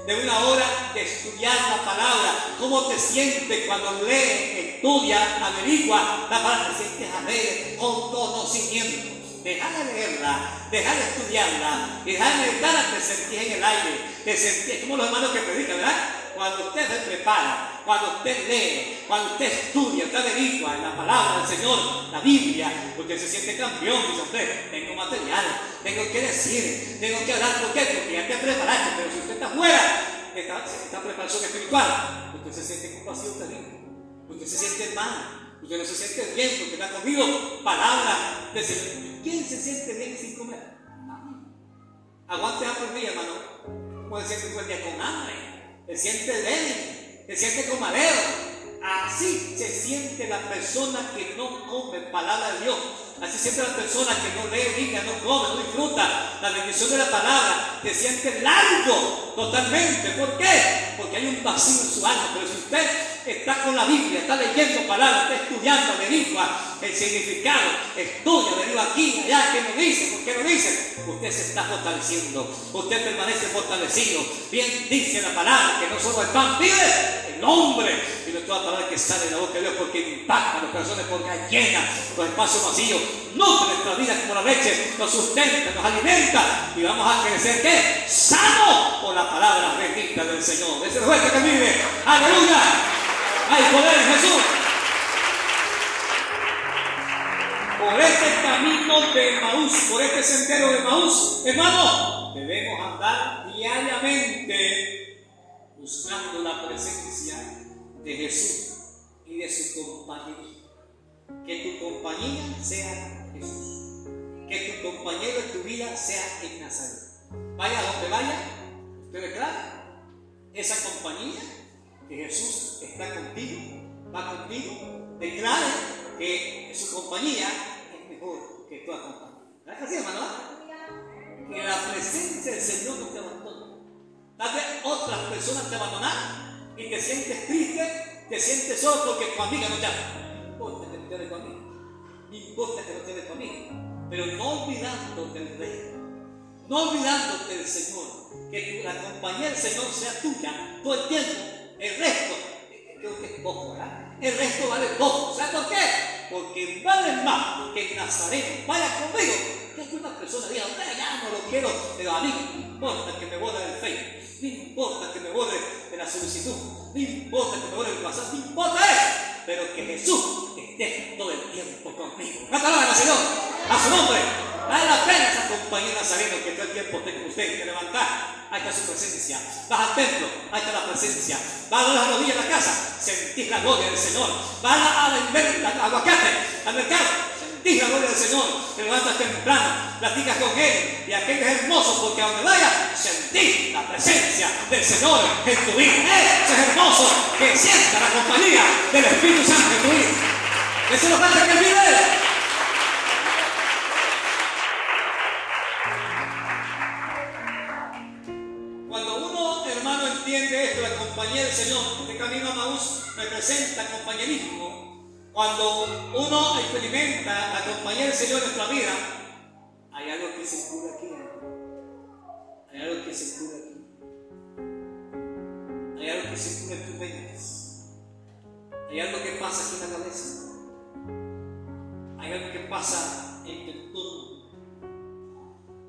de una hora de estudiar la palabra? ¿Cómo te sientes cuando lees, estudias, averigua la palabra? Te sientes alegre, con conocimiento. Deja de leerla, deja de estudiarla, deja de meditarla, te sentís en el aire, te sentís como los hermanos que predican, ¿verdad? Cuando usted se prepara, cuando usted lee, cuando usted estudia, usted averigua en la palabra del Señor, la Biblia, usted se siente campeón, dice usted, tengo material, tengo que decir, tengo que hablar, ¿por qué? Porque ya te preparaste, pero si usted está fuera, está, está preparación espiritual, usted se siente vacío terrible, usted se siente mal, usted no se siente bien porque ha comido palabra de Señor. ¿Quién se siente bien sin comer? Aguante hambre hermano. Puede ser que día con hambre se siente débil, se siente como mareo. Así se siente la persona que no come palabra de Dios. Así siente la persona que no lee Biblia, no come, no disfruta la bendición de la palabra. Se siente largo totalmente. ¿Por qué? Porque hay un vacío en su alma. Pero si usted está con la Biblia, está leyendo palabras, está estudiando, averigua el significado, estudia, averigua aquí, allá, ¿qué nos dice? ¿Por qué no dice? Usted se está fortaleciendo, usted permanece fortalecido. Bien dice la palabra que no solo el pan vive, el hombre, sino toda palabra que sale de la boca de Dios porque impacta los corazones, porque llena los espacios vacíos, nutre nuestra vida como la leche, nos sustenta, nos alimenta y vamos a crecer, ¿qué? Sano por la palabra bendita del Señor. Ese es el que vive. Aleluya. Hay poder Jesús. Por este camino de Maús, por este sendero de Maús, hermano, debemos andar diariamente buscando la presencia de Jesús y de su compañía. Que tu compañía sea Jesús. Que tu compañero en tu vida sea en Nazaret. Vaya donde vaya, usted declara esa compañía que Jesús está contigo, va contigo, declare que su compañía es mejor que tu acompañamiento. ¿Verdad que así, hermano? Que la presencia del Señor no te abandona. Tal vez otras personas te abandonan y te sientes triste, te sientes solo porque tu amiga no te ama. No importa que no te tu amiga, no importa que no te tu amiga, pero no olvidándote del Rey, no olvidándote del Señor, que la compañía del Señor sea tuya todo el tiempo el resto, creo que es poco, ¿verdad? El resto vale poco. ¿Sabes por qué? Porque vale más que el Nazareno vaya conmigo. Es que una persona diga, ya no lo quiero, pero a mí no importa que me borde del Facebook, no importa que me borde de la solicitud, no importa que me borde del WhatsApp, no importa eso, pero que Jesús esté todo el tiempo conmigo. ¿Cuánto alaban al Señor? A su nombre. Vale la pena esa compañera sabiendo que todo el tiempo con usted. Te levantar, ahí está su presencia. Vas al templo, ahí está la presencia. Vas a las rodillas a la casa, sentís la gloria del Señor. Vas a al aguacate, al mercado, sentís la gloria del Señor. Te levantas temprano, platicas con Él. Y aquello es hermoso porque a donde vayas, sentís la presencia del Señor en tu vida. Eso es hermoso, que sienta la compañía del Espíritu Santo en tu vida. Eso lo falta que vive. Compañía del Señor, este camino a Maús representa compañerismo. Cuando uno experimenta la compañía del Señor en nuestra vida, hay algo que se cura aquí. Hay algo que se cura aquí. Hay algo que se cura en tus venas. Hay algo que pasa aquí en la cabeza. Hay algo que pasa en tu entorno.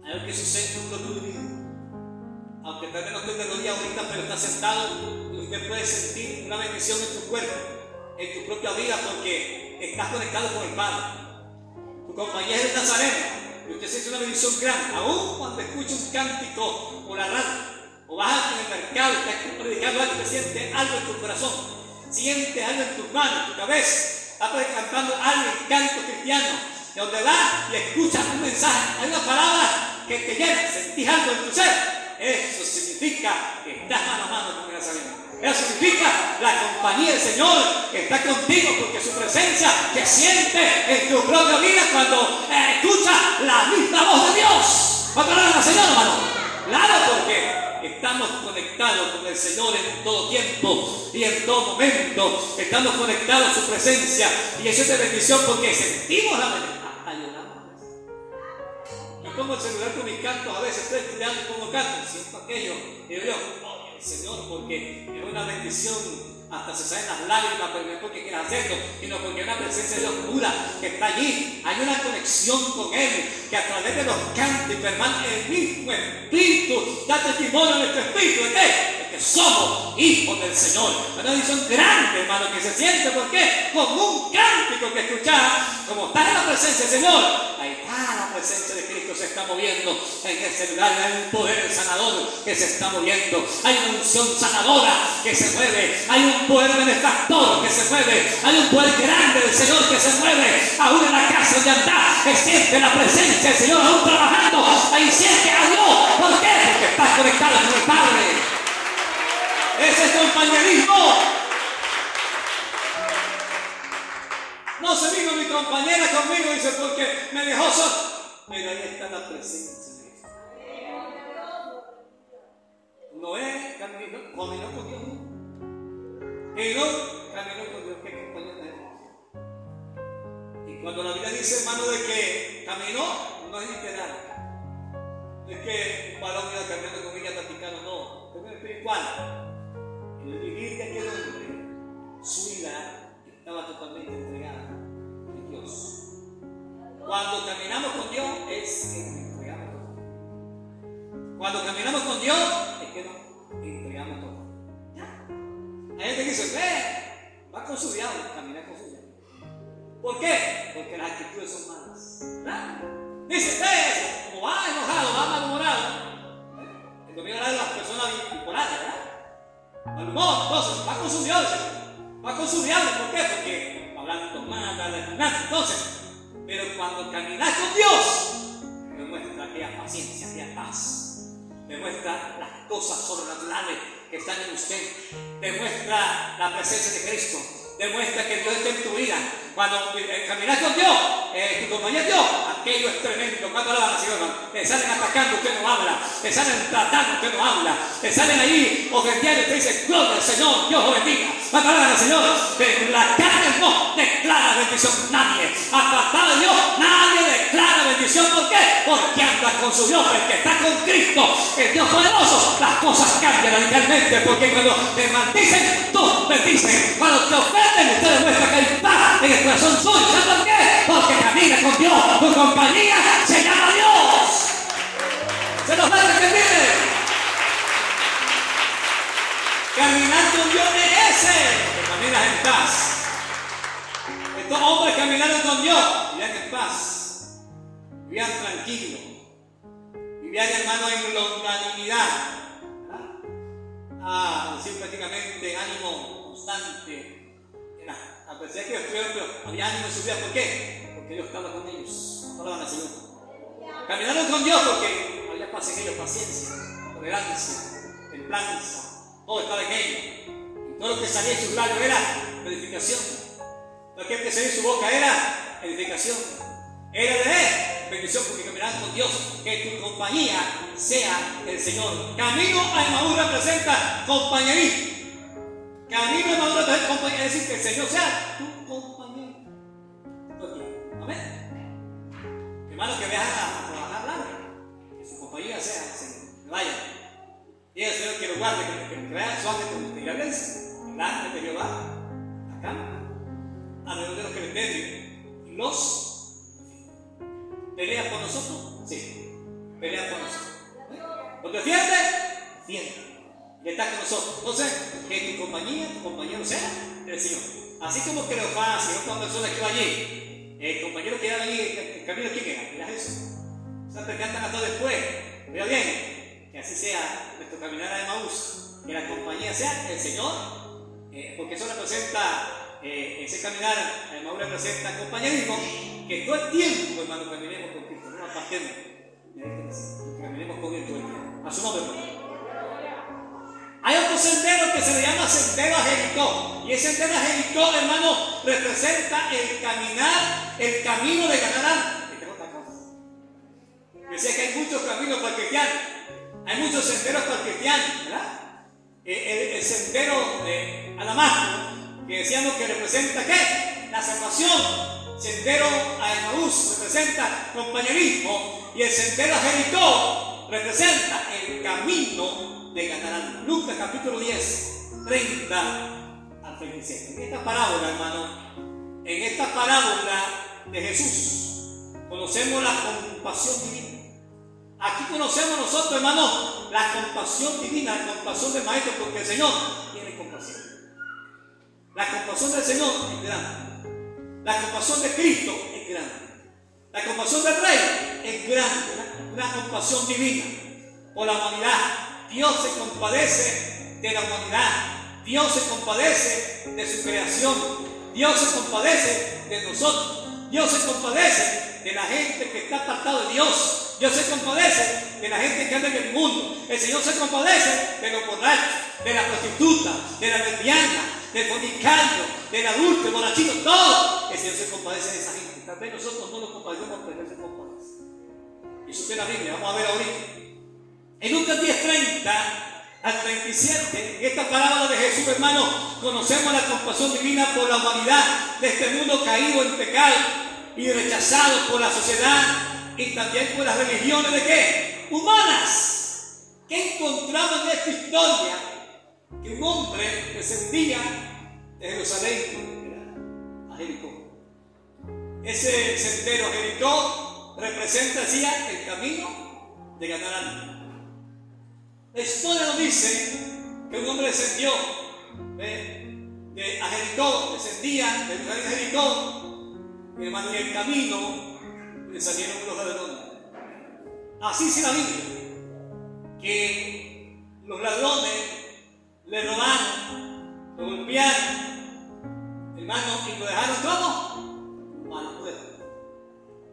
Hay algo que sucede en tu vida aunque tal vez no esté de rodillas ahorita, pero está sentado, usted puede sentir una bendición en tu cuerpo, en tu propia vida, porque estás conectado con el Padre. Tu compañía es el Nazareno, y usted siente una bendición grande, aún cuando escucha un cántico por la radio, o vas en el mercado estás predicando algo, te siente algo en tu corazón, siente algo en tus manos, en tu cabeza, estás cantando algo en canto cristiano, de donde vas y escuchas un mensaje, hay una palabra que te llena, sentís algo en tu ser eso significa que estás mano a mano con el Nazareno. Eso significa la compañía del Señor que está contigo porque su presencia se siente en tu propia vida cuando eh, escuchas la misma voz de Dios. ¿Cuánto al Señor, hermano? Claro, porque estamos conectados con el Señor en todo tiempo y en todo momento. Estamos conectados a su presencia y eso es de bendición porque sentimos la bendición pongo el celular con mis cantos, a veces estoy estudiando y pongo cantos, siento aquello, y yo, oh, Señor, porque es una bendición hasta se salen las lágrimas, pero no es porque quieras hacerlo, sino porque hay una presencia de Dios que está allí. Hay una conexión con Él, que a través de los cantos permanece el mismo Espíritu da testimonio a nuestro Espíritu de qué? Somos hijos del Señor. Una bendición grande, hermano, que se siente, porque Como un cántico que escuchar, como está en la presencia del Señor, ahí está la presencia de Cristo se está moviendo en ese lugar, hay un poder sanador que se está moviendo, hay una unción sanadora que se mueve, hay un poder benefactor que se mueve, hay un poder grande del Señor que se mueve, aún en la casa donde que siente la presencia del Señor aún trabajando, ahí siente a Dios, ¿por qué? Porque estás conectado con el Padre. Es compañerismo. No se vino mi compañera conmigo, dice, porque me dejó solo. Pero ahí está la presencia de Dios. Noé caminó, caminó con Dios. Enoch caminó con Dios, que Y cuando la Biblia dice, hermano, de que caminó, no es literal. Es que un balón iba caminando con ella platicando, no. Es espiritual. El vivir de aquel hombre, su vida estaba totalmente entregada a Dios. Cuando caminamos con Dios, es que nos entregamos todo. Cuando caminamos con Dios, es que nos entregamos todo. Hay gente que dice, ve, va con su diablo, camina con su diablo. ¿Por qué? Porque las actitudes son malas. ¿verdad? Dice, ve, como va enojado, va malhumorado. ¿eh? El domingo de las personas bipolares, ¿verdad? Malhumor, entonces, va con su diablo. Va con su diablo, ¿por qué? Porque hablando mal, nada, entonces. Pero cuando caminas con Dios, demuestra aquella paciencia, aquella paz. Demuestra las cosas sobrenaturales que están en usted. Demuestra la presencia de Cristo. Demuestra que Dios está en tu vida. Cuando eh, caminas con Dios, eh, tu compañía es Dios, aquello es tremendo. Cuando alaban al Señor, te salen atacando, usted no habla. Te salen tratando, usted no habla. Te salen ahí ofendiendo y te dicen, gloria al Señor, Dios lo bendiga. Cuando alaban al Señor, la carne no declara bendición nadie. Apartado de Dios, nadie declara bendición. ¿Por qué? Porque anda con su Dios, el que está con Cristo, el Dios poderoso. Las cosas cambian radicalmente porque cuando te maldicen, tú bendicen. Cuando te ofenden, usted demuestra que hay paz en el corazón suyo. ¿Sabes por qué? Porque camina con Dios. Tu compañía se llama Dios. Se nos va a entender. Caminar con Dios es ese. Que caminas en paz. Estos hombres caminaron con Dios, vivían en paz, vivían tranquilos, vivían hermano en longanimidad. Ah, decir prácticamente ánimo constante. A pesar de que ellos pero había ánimo en su vida. ¿Por qué? Porque Dios estaba con ellos. Señor. Caminaron con Dios porque había ellos, paciencia, tolerancia, templanza. Todo estaba en ellos. Todo lo que salía en sus labios era edificación. Lo que salía en su boca era edificación. Era de bendición porque caminaban con Dios. Que tu compañía sea el Señor. Camino a Emaús representa compañerismo. Camino a Emaús representa compañerismo. Es decir, que el Señor sea tu compañero. Amén. Hermano, que vean a trabajar largo. Que su compañía sea el Señor. Que vaya. Y el Señor que lo guarde, que, que vea su ángel con usted. El ángel de Jehová. Acá. Alrededor de los que. Y los ¿Pelea con nosotros? Sí. Pelea con nosotros. ¿Lo defiende? Defiende. Y está con nosotros. Entonces, que tu compañía, tu compañero sea el Señor. Así como Cleofás y otra persona que va allí, el compañero que iba allí, el camino, ¿quién era? Jesús. Siempre cantan hasta después. Veo bien. Que así sea nuestro caminar a Emaús. Que la compañía sea el Señor. Eh, porque eso representa, eh, ese caminar a Emaús representa compañerismo que todo el tiempo, hermano, caminemos con Cristo, no apartemos. Caminemos con Él todo el tiempo. A hermano. Hay otro sendero que se le llama sendero a Jericó. Y ese sendero a Jericó, hermano, representa el caminar, el camino de ganar. Yo sé que hay muchos caminos para el cristiano. Hay muchos senderos para el cristiano, ¿verdad? El, sendero de Alamasco, que decíamos que representa ¿qué? La salvación sendero a representa compañerismo y el sendero a Jericó representa el camino de ganar Lucas capítulo 10, 30 al 37. En esta parábola, hermano, en esta parábola de Jesús, conocemos la compasión divina. Aquí conocemos nosotros, hermano, la compasión divina, la compasión del Maestro, porque el Señor tiene compasión. La compasión del Señor es grande. La compasión de Cristo es grande. La compasión del Rey es grande. Una, compasión divina por la humanidad. Dios se compadece de la humanidad. Dios se compadece de su creación. Dios se compadece de nosotros. Dios se compadece de la gente que está apartado de Dios. Dios se compadece de la gente que anda en el mundo. El Señor se compadece de los borrachos, de la prostituta, de la lesbiana, del fornicario, del adulto, el borrachito, todo. El Señor se compadece de esa gente. Tal vez nosotros no nos compadecemos, pero Él se compadece. Y es la Biblia, vamos a ver ahorita. En Lucas 10, 30 al 37, en esta palabra de Jesús, hermano, conocemos la compasión divina por la humanidad de este mundo caído en pecado y rechazado por la sociedad y también por las religiones de qué? Humanas. ¿Qué encontramos en esta historia? Que un hombre descendía de Jerusalén a Jericó. Ese sendero Jericó representa, decía, el camino de ganar La historia nos dice que un hombre descendió de, Jericó, descendía de Jericó, y en el camino le salieron los ladrones. Así se la Biblia, que los ladrones le robaron, lo golpearon, hermano, y lo dejaron todo mal muerto.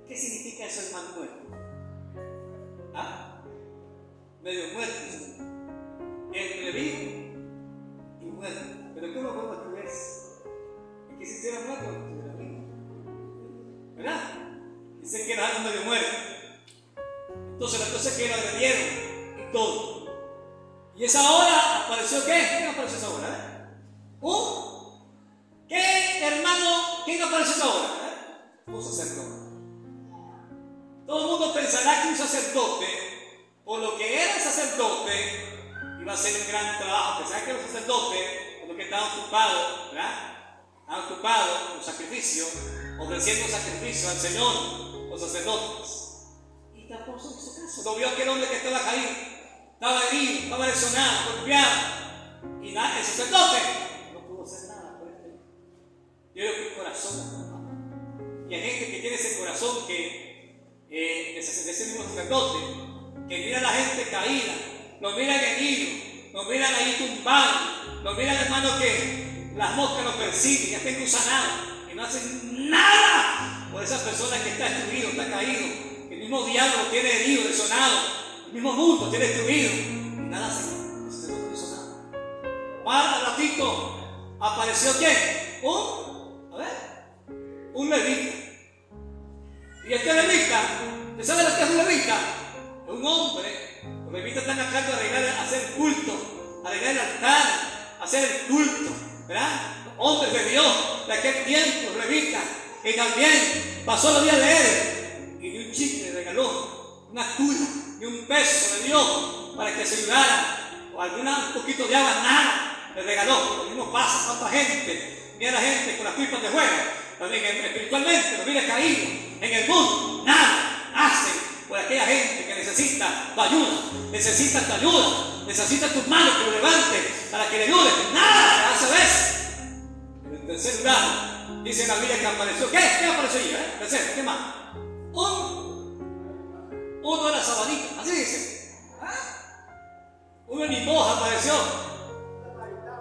¿Qué significa eso, muerto? ¿Ah? Medio muerto, entre vivo y muerto. Pero ¿cómo podemos escribir eso? Es que si estuviera muerto, estuviera vivo. ¿Verdad? Dice que era medio muerto. Entonces la cosa es que lo agredieron y todo. Y esa hora apareció qué? ¿Quién apareció esa hora? Eh? ¿Un? ¿Qué hermano? ¿Quién apareció esa hora? Eh? Un sacerdote. Todo el mundo pensará que un sacerdote, por lo que era sacerdote, iba a hacer un gran trabajo. Pensará que los sacerdotes, por lo que estaban ocupados, ¿verdad? Estaban ocupados con sacrificio, ofreciendo sacrificio al Señor, los sacerdotes. Y tampoco hizo caso. Lo vio aquel hombre que estaba caído, estaba herido, estaba lesionado, golpeado. Y nada, el sacerdote no pudo hacer nada por este. Yo creo que el corazón que hay gente que tiene ese corazón que eh, ese mismo sacerdote, que mira a la gente caída, los miran heridos, los miran ahí tumbados, los miran hermano que las moscas los persiguen, ya estén gusanados, y no hacen nada por esas personas que está destruido, está caído, que el mismo diablo tiene herido, desonado, el mismo mundo tiene destruido, y nada hace, no hizo nada. Ratito apareció quién? Un, a ver, un levita. Y este levita, ¿usted sabe lo que es un levita? Un hombre los levitas están acá a arreglar, a hacer culto, a arreglar el altar, a hacer el culto, ¿verdad? Hombres de Dios de aquel tiempo, los levitas. Y también pasó la vida de él y de un chico le regaló una cura y un beso de Dios para que se ayudara. O alguna, un poquito de agua, nada, le regaló. Lo mismo pasa, tanta gente. Mira la gente con las pipas de fuego. También espiritualmente, lo mira caído en el mundo, nada, hacen por aquella gente que necesita tu ayuda, necesita tu ayuda, necesita tus manos que lo levanten para que le ayuden. Nada, hace vez. En tercer lugar, dice la Biblia que apareció. ¿Qué? ¿Qué apareció ahí? Eh? Tercero, ¿qué más? Un, uno de las así dice. ¿Ah? Uno de Limoja apareció.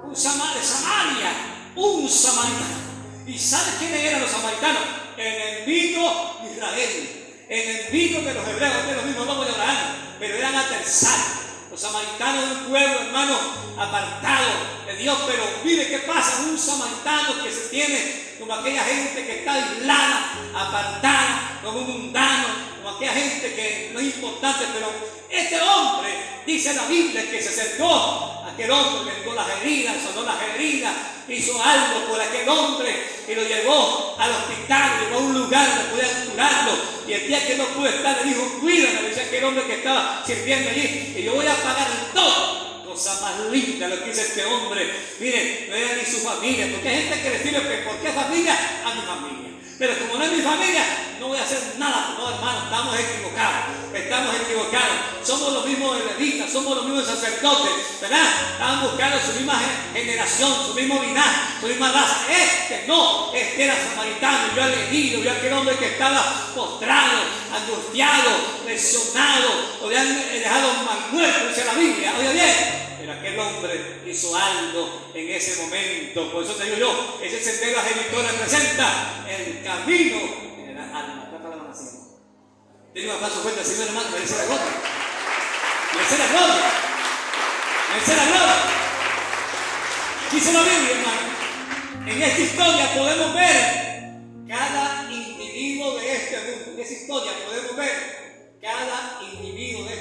Un Samar Samaria, un samaritano. ¿Y sabes quiénes eran los samaritanos? Enemigo de Israel en el vino de los hebreos, de los mismos lobos de Abraham, pero eran aterzados. Los samaritanos de un pueblo, hermano, apartado de Dios. Pero mire qué pasa, un samaritano que se tiene como aquella gente que está aislada, apartada, como un mundano, como aquella gente que no es importante. Pero este hombre, dice la Biblia, que se acercó a aquel hombre, vendó las heridas, sonó las heridas, hizo algo por aquel hombre y lo llevó al hospital, llevó a un lugar donde podía curarlo. Y el día que no pudo estar, le dijo, cuídame, decía aquel hombre que estaba sirviendo allí, y yo voy a pagar todo. Cosa más linda lo que dice este hombre. Mire, no era ni su familia, porque hay gente que sirve, ¿por qué familia? A mi familia. Pero como no es mi familia, no voy a hacer nada. No, hermano, estamos equivocados. Estamos equivocados. Somos los mismos levitas, somos los mismos sacerdotes, ¿verdad? Estaban buscando su misma generación, su mismo linaje, su misma raza. Este no, este era samaritano. Yo elegido, yo aquel hombre que estaba postrado, angustiado, lesionado, lo habían dejado mal muerto, dice la Biblia. Oye bien, aquel hombre hizo algo en ese momento. Por eso te digo yo, ese sendero agenitor representa el camino en el alma. Trata la mano así. Denle un aplauso fuerte Señor hermano, merece la gloria. Merece la gloria. Merece la gloria. Dice la Biblia, hermano. En esta historia podemos ver cada individuo de este mundo. En esta historia podemos ver cada individuo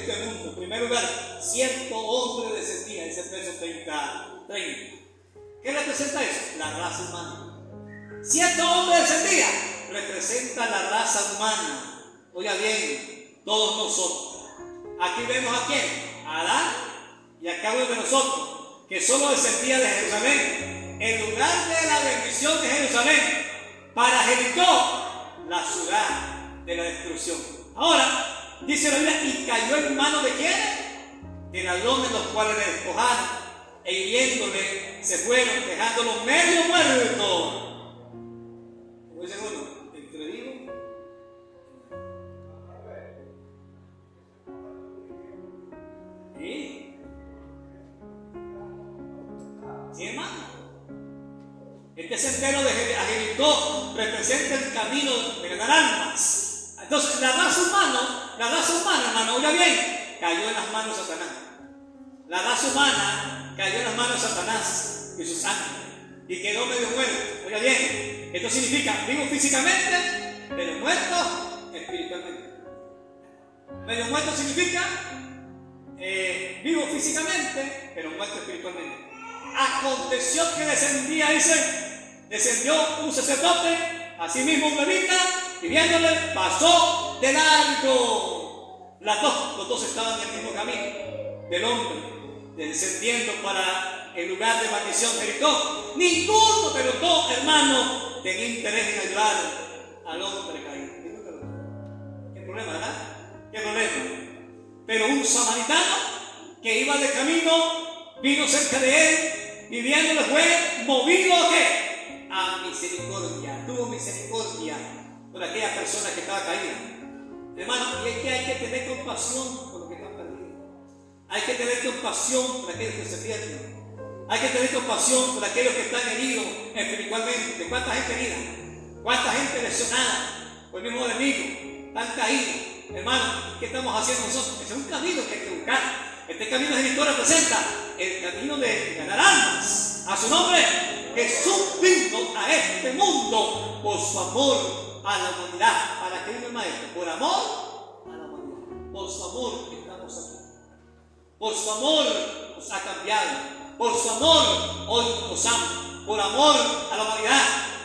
este mundo. En primer lugar, cierto hombre descendía, ese verso 30, 30. ¿Qué representa eso? La raza humana. Cierto hombre descendía, representa la raza humana. Oiga bien, todos nosotros. Aquí vemos a quién? A Adán y a cada uno de nosotros, que solo descendía de Jerusalén. En lugar de la bendición de Jerusalén, para Jericó, la ciudad de la destrucción. Ahora, Dice la Biblia, y cayó en manos de quién? De los cuales le despojaron e hiriéndole se fueron, dejándolo medio vivo físicamente, pero muerto espiritualmente. Medio muerto significa eh, vivo físicamente, pero muerto espiritualmente. Aconteció que descendía, dice, descendió un sacerdote, así mismo un levita, y viéndole pasó de largo. Las dos, los dos estaban en el mismo camino del hombre, descendiendo para el lugar de maldición Jericó. Ninguno de los dos hermanos tenía interés en ayudar al hombre caído. ¿Qué problema, verdad? ¿Qué problema? Pero un samaritano que iba de camino vino cerca de él y viéndole fue movido a qué? A misericordia. Tuvo misericordia por aquella persona que estaba caída. Hermano, y es que hay que tener compasión por los que están perdidos. Hay que tener compasión por aquellos que se pierden. Hay que tener compasión por aquellos que están heridos espiritualmente. ¿Cuánta gente herida? ¿Cuánta gente lesionada por el mismo enemigo? Están caídos. Hermano, ¿qué estamos haciendo nosotros? Ese es un camino que hay que buscar. Este camino de victoria presenta el camino de ganar almas. A su nombre, Jesús vino a este mundo por su amor a la humanidad. ¿Para qué vino el Maestro? Por amor a la humanidad. Por su amor estamos aquí. Por su amor nos ha cambiado. Por su amor hoy nos ama. Por amor a la humanidad.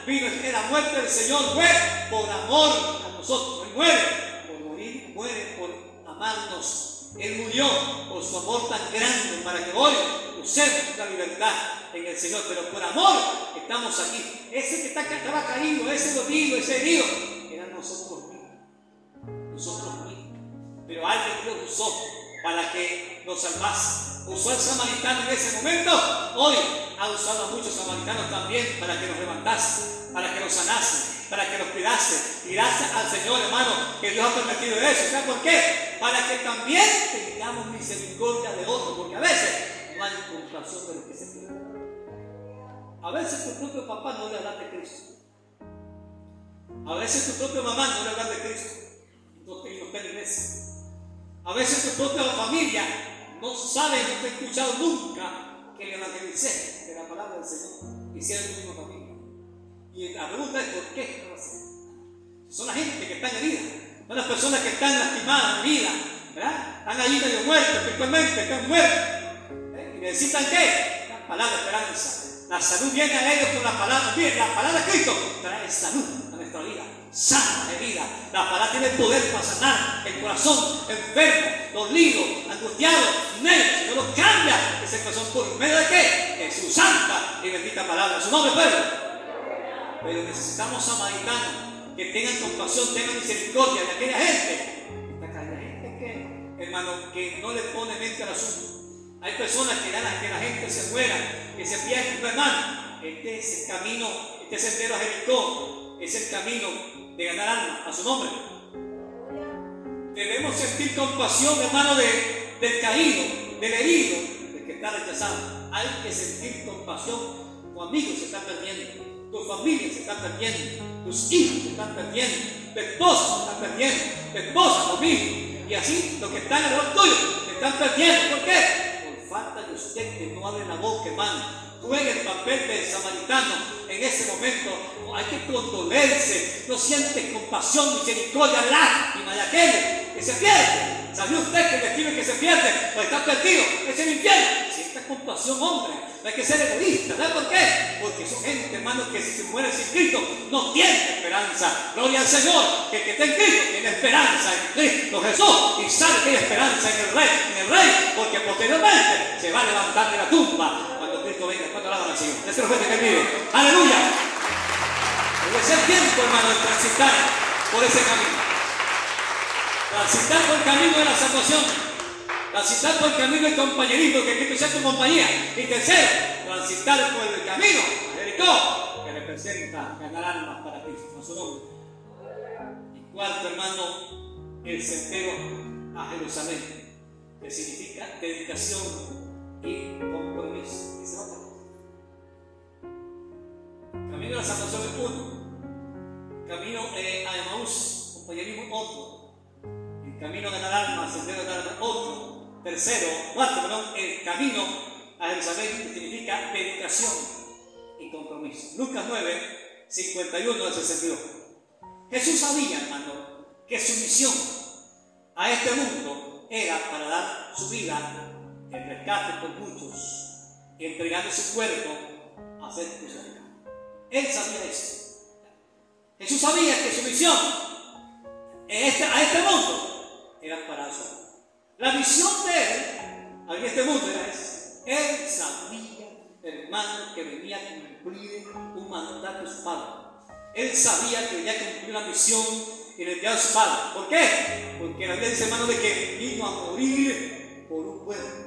Vino en la muerte del Señor fue por amor a nosotros. Él muere por morir, muere por amarnos. Él murió por su amor tan grande para que hoy usemos la libertad en el Señor. Pero por amor estamos aquí. Ese que, está, que estaba caído, ese dolido, ese herido, eran nosotros mismos. Nosotros mismos. Pero alguien Dios usó para que nos salvase. Usó al samaritano en ese momento. Hoy ha usado a muchos samaritanos también para que nos levantase, para que nos sanase, para que nos cuidase. Y gracias al Señor, hermano, que Dios ha permitido eso. ¿Sabes por qué? Para que también tengamos misericordia de otros, porque a veces no hay compasión de los que se pierden. A veces tu propio papá no le habla de Cristo. A veces tu propia mamá no le habla de Cristo. Entonces, no está en iglesia. A veces tu propia familia no sabe, no te ha escuchado nunca que le evangelicé de la palabra del Señor sea tu misma familia. Y la pregunta es: ¿por qué no lo? Son la gente que están heridas, son las personas que están lastimadas, heridas, ¿verdad? Están ahí medio muertos espiritualmente, están muertos. ¿eh? ¿Y necesitan qué? La palabra de esperanza. La salud viene a ellos con la palabra, bien, la palabra de Cristo trae salud a nuestra vida sana de vida. La palabra tiene poder para sanar el corazón enfermo, dolido, angustiado, negro. No lo cambia ese corazón por medio de qué? De su santa y bendita palabra. Su nombre, Pedro. Pero necesitamos samaritanos que tengan compasión, tengan misericordia de aquella gente. Calle gente que, hermano, que no le pone mente al asunto. Hay personas que dan a que la gente se muera, que se pierda, hermano. Este es el camino, este sendero a Jericó, es el camino de ganar alma a su nombre. Debemos sentir compasión, hermano, de, del caído, del herido, del que está rechazado. Hay que sentir compasión. Tu amigo se está perdiendo, tu familia se está perdiendo, tus hijos se están perdiendo, tu esposa se está perdiendo, tu esposa, tu hijo. Y así los que están alrededor tuyo se están perdiendo. ¿Por qué? Por falta de usted que no abre la boca, hermano juega el papel del samaritano en ese momento. Hay que condolerse, no siente compasión, misericordia, lástima de aquel que se pierde. ¿Sabía usted que el destino que se pierde o está perdido es el infierno? Sienta compasión, hombre. No hay que ser egoísta. ¿Sabes por qué? Porque son gente, hermano, que si se muere sin Cristo no tiene esperanza. Gloria al Señor, que el que está en Cristo tiene esperanza en Cristo Jesús y sabe que hay esperanza en el Rey, en el Rey, porque posteriormente se va a levantar de la tumba Cristo venga. ¿Cuánto alaban al Señor? Ese es que vive. Aleluya. Debe ser tiempo, hermano, de transitar por ese camino. Transitar por el camino de la salvación. Transitar por el camino del compañerismo, que Cristo sea tu compañía. Y tercero, transitar por el camino Jericó, que representa ganar almas para Cristo, a su nombre. Y cuarto, hermano, el sendero a Jerusalén, que significa dedicación y compromiso. Camino a la salvación es uno. Camino eh, a Emaús, compañerismo otro. El camino a ganar alma, sendero de ganar otro. Tercero, cuarto, perdón, el camino a Jerusalén significa dedicación y compromiso. Lucas 9, 51 al 62. Jesús sabía, hermano, que su misión a este mundo era para dar su vida el rescate por muchos, entregando su cuerpo a ser crucificado. Él sabía eso. Jesús sabía que su misión este, a este mundo era para eso. La misión de él en este mundo era esa. Él sabía, hermano, que venía a cumplir un mandato de su padre. Él sabía que venía a cumplir una misión y le envió a su padre. ¿Por qué? Porque la Biblia dice, hermano, de que vino a morir por un pueblo.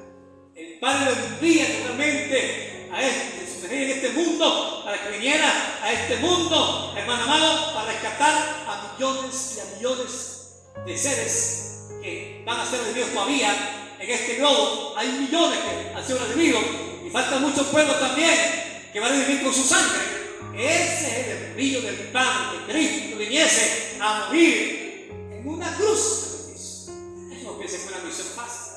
El Padre lo envía totalmente a este en este mundo, para que viniera a este mundo, hermano amado, para rescatar a millones y a millones de seres que van a ser redimidos todavía en este globo. Hay millones que han sido redimidos y faltan muchos pueblos también que van a vivir con su sangre. Ese es el brillo del plan que Cristo viniese a morir en una cruz. No piensen que es una misión fácil.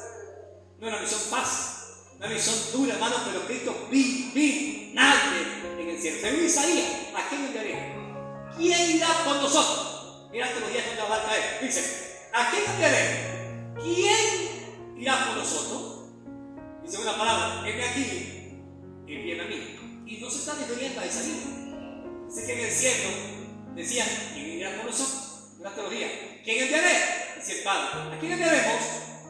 No es una misión fácil. Una misión dura, hermano, pero Cristo vi, vi, nadie en el cielo. Según Isaías, ¿a quién enviaré? ¿Quién irá por nosotros? Mira que los días cuando va a caer. Dice, ¿a quién enviaré? ¿Quién irá por nosotros? Dice una palabra, heme aquí, envíame a mí. Y no se está refiriendo a Isaías. Dice que en el cielo decían, ¿quién irá por nosotros? Durante los días. ¿Quién enviaré? Dice el Padre. ¿A quién enviaremos?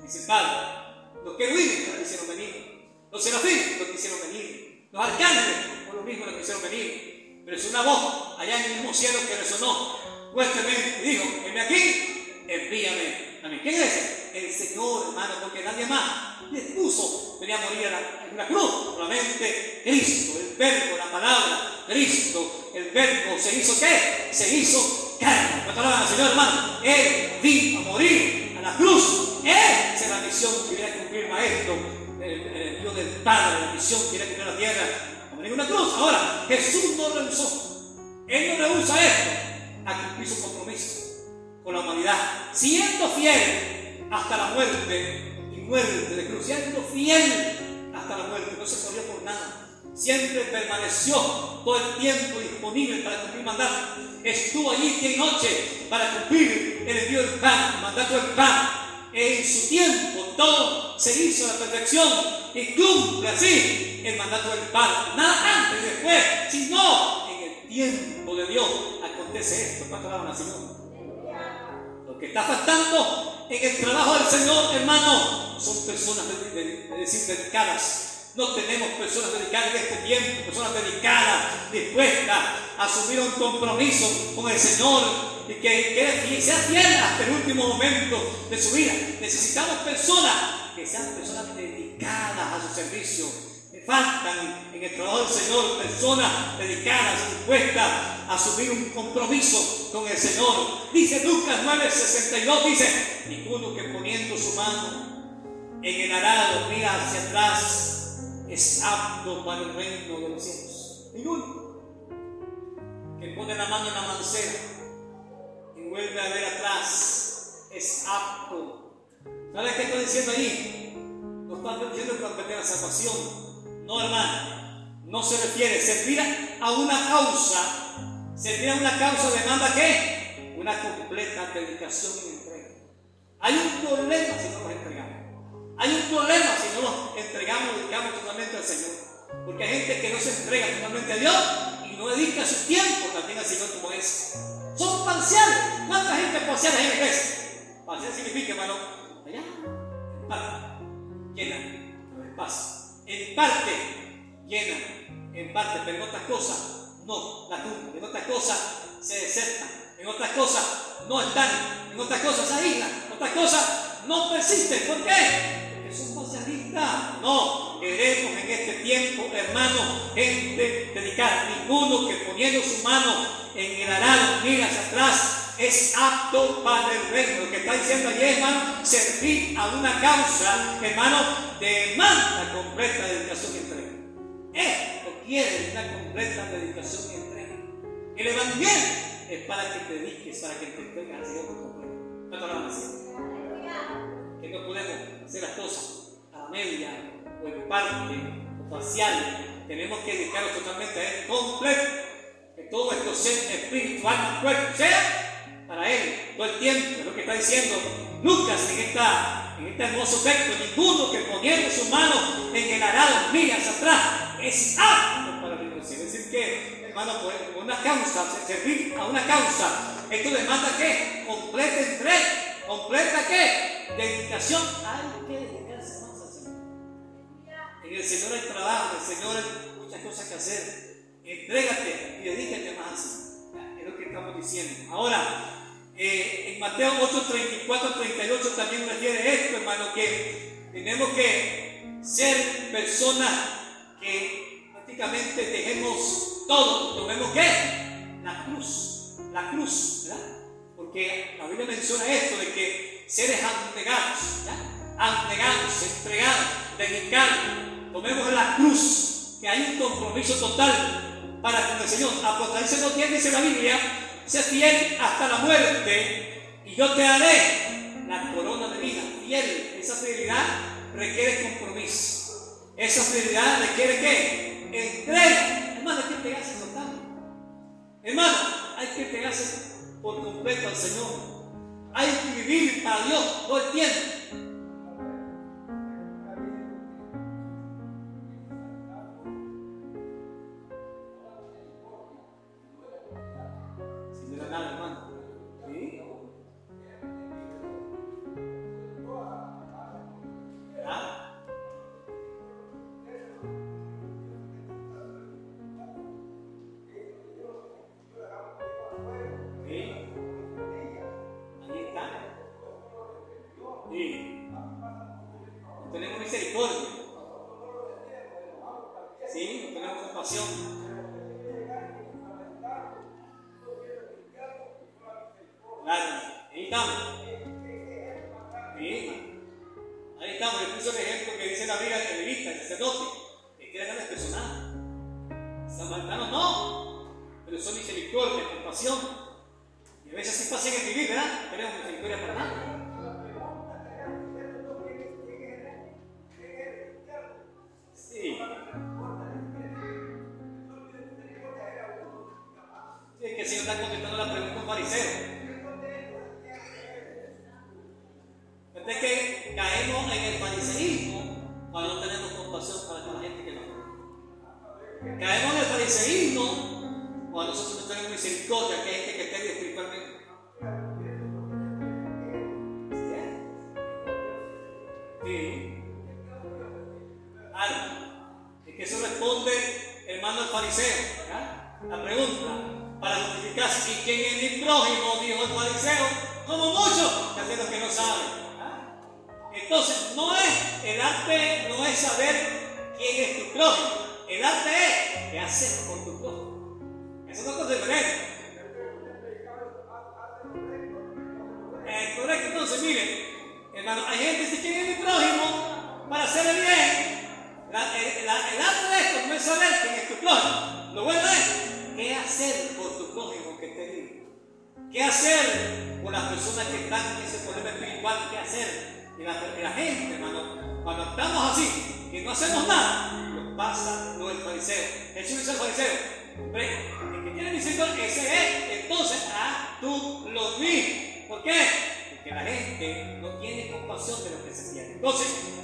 Dice el Padre. Los querubines no quisieron venir. Los serafines no quisieron venir. Los arcángeles por lo mismo no quisieron venir. Pero es una voz allá en el mismo cielo que resonó fuertemente y dijo, envíame aquí, envíame a mí. ¿Quién es? El Señor, hermano, porque nadie más le puso, venía a morir en una cruz. Solamente Cristo, el verbo, la palabra, Cristo, el verbo se hizo qué? Se hizo carne. ¿Cuánto alaban al Señor, hermano? Él vino a morir a la cruz. Esa es la misión que viene a cumplir maestro, el, Dios del Padre, la misión que viene a cumplir la tierra. A morir en una cruz. Ahora, Jesús no rehusó. Él no rehúsa esto a cumplir su compromiso con la humanidad, siendo fiel hasta la muerte y muerte de cruz, siendo fiel hasta la muerte, no se corrió por nada. Siempre permaneció todo el tiempo disponible para cumplir mandato. Estuvo allí día y noche para cumplir el envío del pan, mandato del pan. En su tiempo todo se hizo a la perfección y cumple así el mandato del pan. Nada antes y después, sino en el tiempo de Dios acontece esto. ¿Cuánto la Señor? Lo que está faltando en el trabajo del Señor, hermano, son personas, de, de, decir, dedicadas. No tenemos personas dedicadas en este tiempo, personas dedicadas, dispuestas a asumir un compromiso con el Señor y que, que sea fiel hasta el último momento de su vida. Necesitamos personas que sean personas dedicadas a su servicio faltan en el trabajo del Señor personas dedicadas, dispuestas a asumir un compromiso con el Señor. Dice Lucas 9:62, dice, ninguno que poniendo su mano en el arado mira hacia atrás es apto para el reino de los cielos. Ninguno que pone la mano en la mancera y vuelve a ver atrás es apto. ¿Sabes qué está diciendo allí? No está diciendo que va a la salvación no, hermano, no se refiere. Servir a una causa, servir a una causa demanda qué? Una completa dedicación y entrega. Hay un problema si no nos entregamos. Hay un problema si no nos entregamos, dedicamos totalmente al Señor. Porque hay gente que no se entrega totalmente a Dios y no dedica su tiempo también al Señor como es. Son parciales. ¿Cuánta gente parcial hay en la iglesia? Parcial significa, hermano, allá, parte, llena, no espacio en parte llena, en parte, pero en otras cosas no la tumba, en otras cosas se desertan, en otras cosas no están, en otras cosas se aíslan, en otras cosas no persisten. ¿Por qué? Porque son socialistas. No, queremos en este tiempo, hermano, gente dedicada. Ninguno que poniendo su mano en el arado mira hacia atrás es apto para el reino. Lo que está diciendo allí, hermano, servir a una causa, hermano, demanda completa dedicación y entrega. Esto quiere una completa dedicación y entrega. El evangelio es para que te dediques, para que te entregues al Señor por completo. Que no podemos hacer las cosas a la media o en parte o parcial. Tenemos que dedicarnos totalmente a Él completo. Que todo esto sea espiritual, cuerpo, sea para Él todo el tiempo. Es lo que está diciendo Lucas en, esta, en este hermoso texto. Ninguno que poniendo su mano en el arado hacia atrás es apto para la Es decir, que, hermano, por una causa, servir a una causa, esto demanda que completa entrega, completa qué? Dedicación. Hay que dedicarse más al Señor. En el Señor hay trabajo, en el Señor hay muchas cosas que hacer. Entrégate y dedícate más Es lo que estamos diciendo. Ahora, eh, en Mateo 8, 34, 38 también refiere esto, hermano, que tenemos que ser personas que prácticamente dejemos todo. Tomemos qué? La cruz. La cruz, ¿verdad? Porque la Biblia menciona esto de que seres abnegados, ¿ya? entregados, dedicados, tomemos la cruz, que hay un compromiso total para con el Señor. Apocalipsis no tiene, dice la Biblia, sé fiel hasta la muerte y yo te daré la corona de vida. Fiel, esa fidelidad requiere compromiso. Esa fidelidad requiere que entrega. Hermano, hay que entregarse total. Hermano, hay que entregarse por completo al Señor. Hay que vivir para Dios todo el.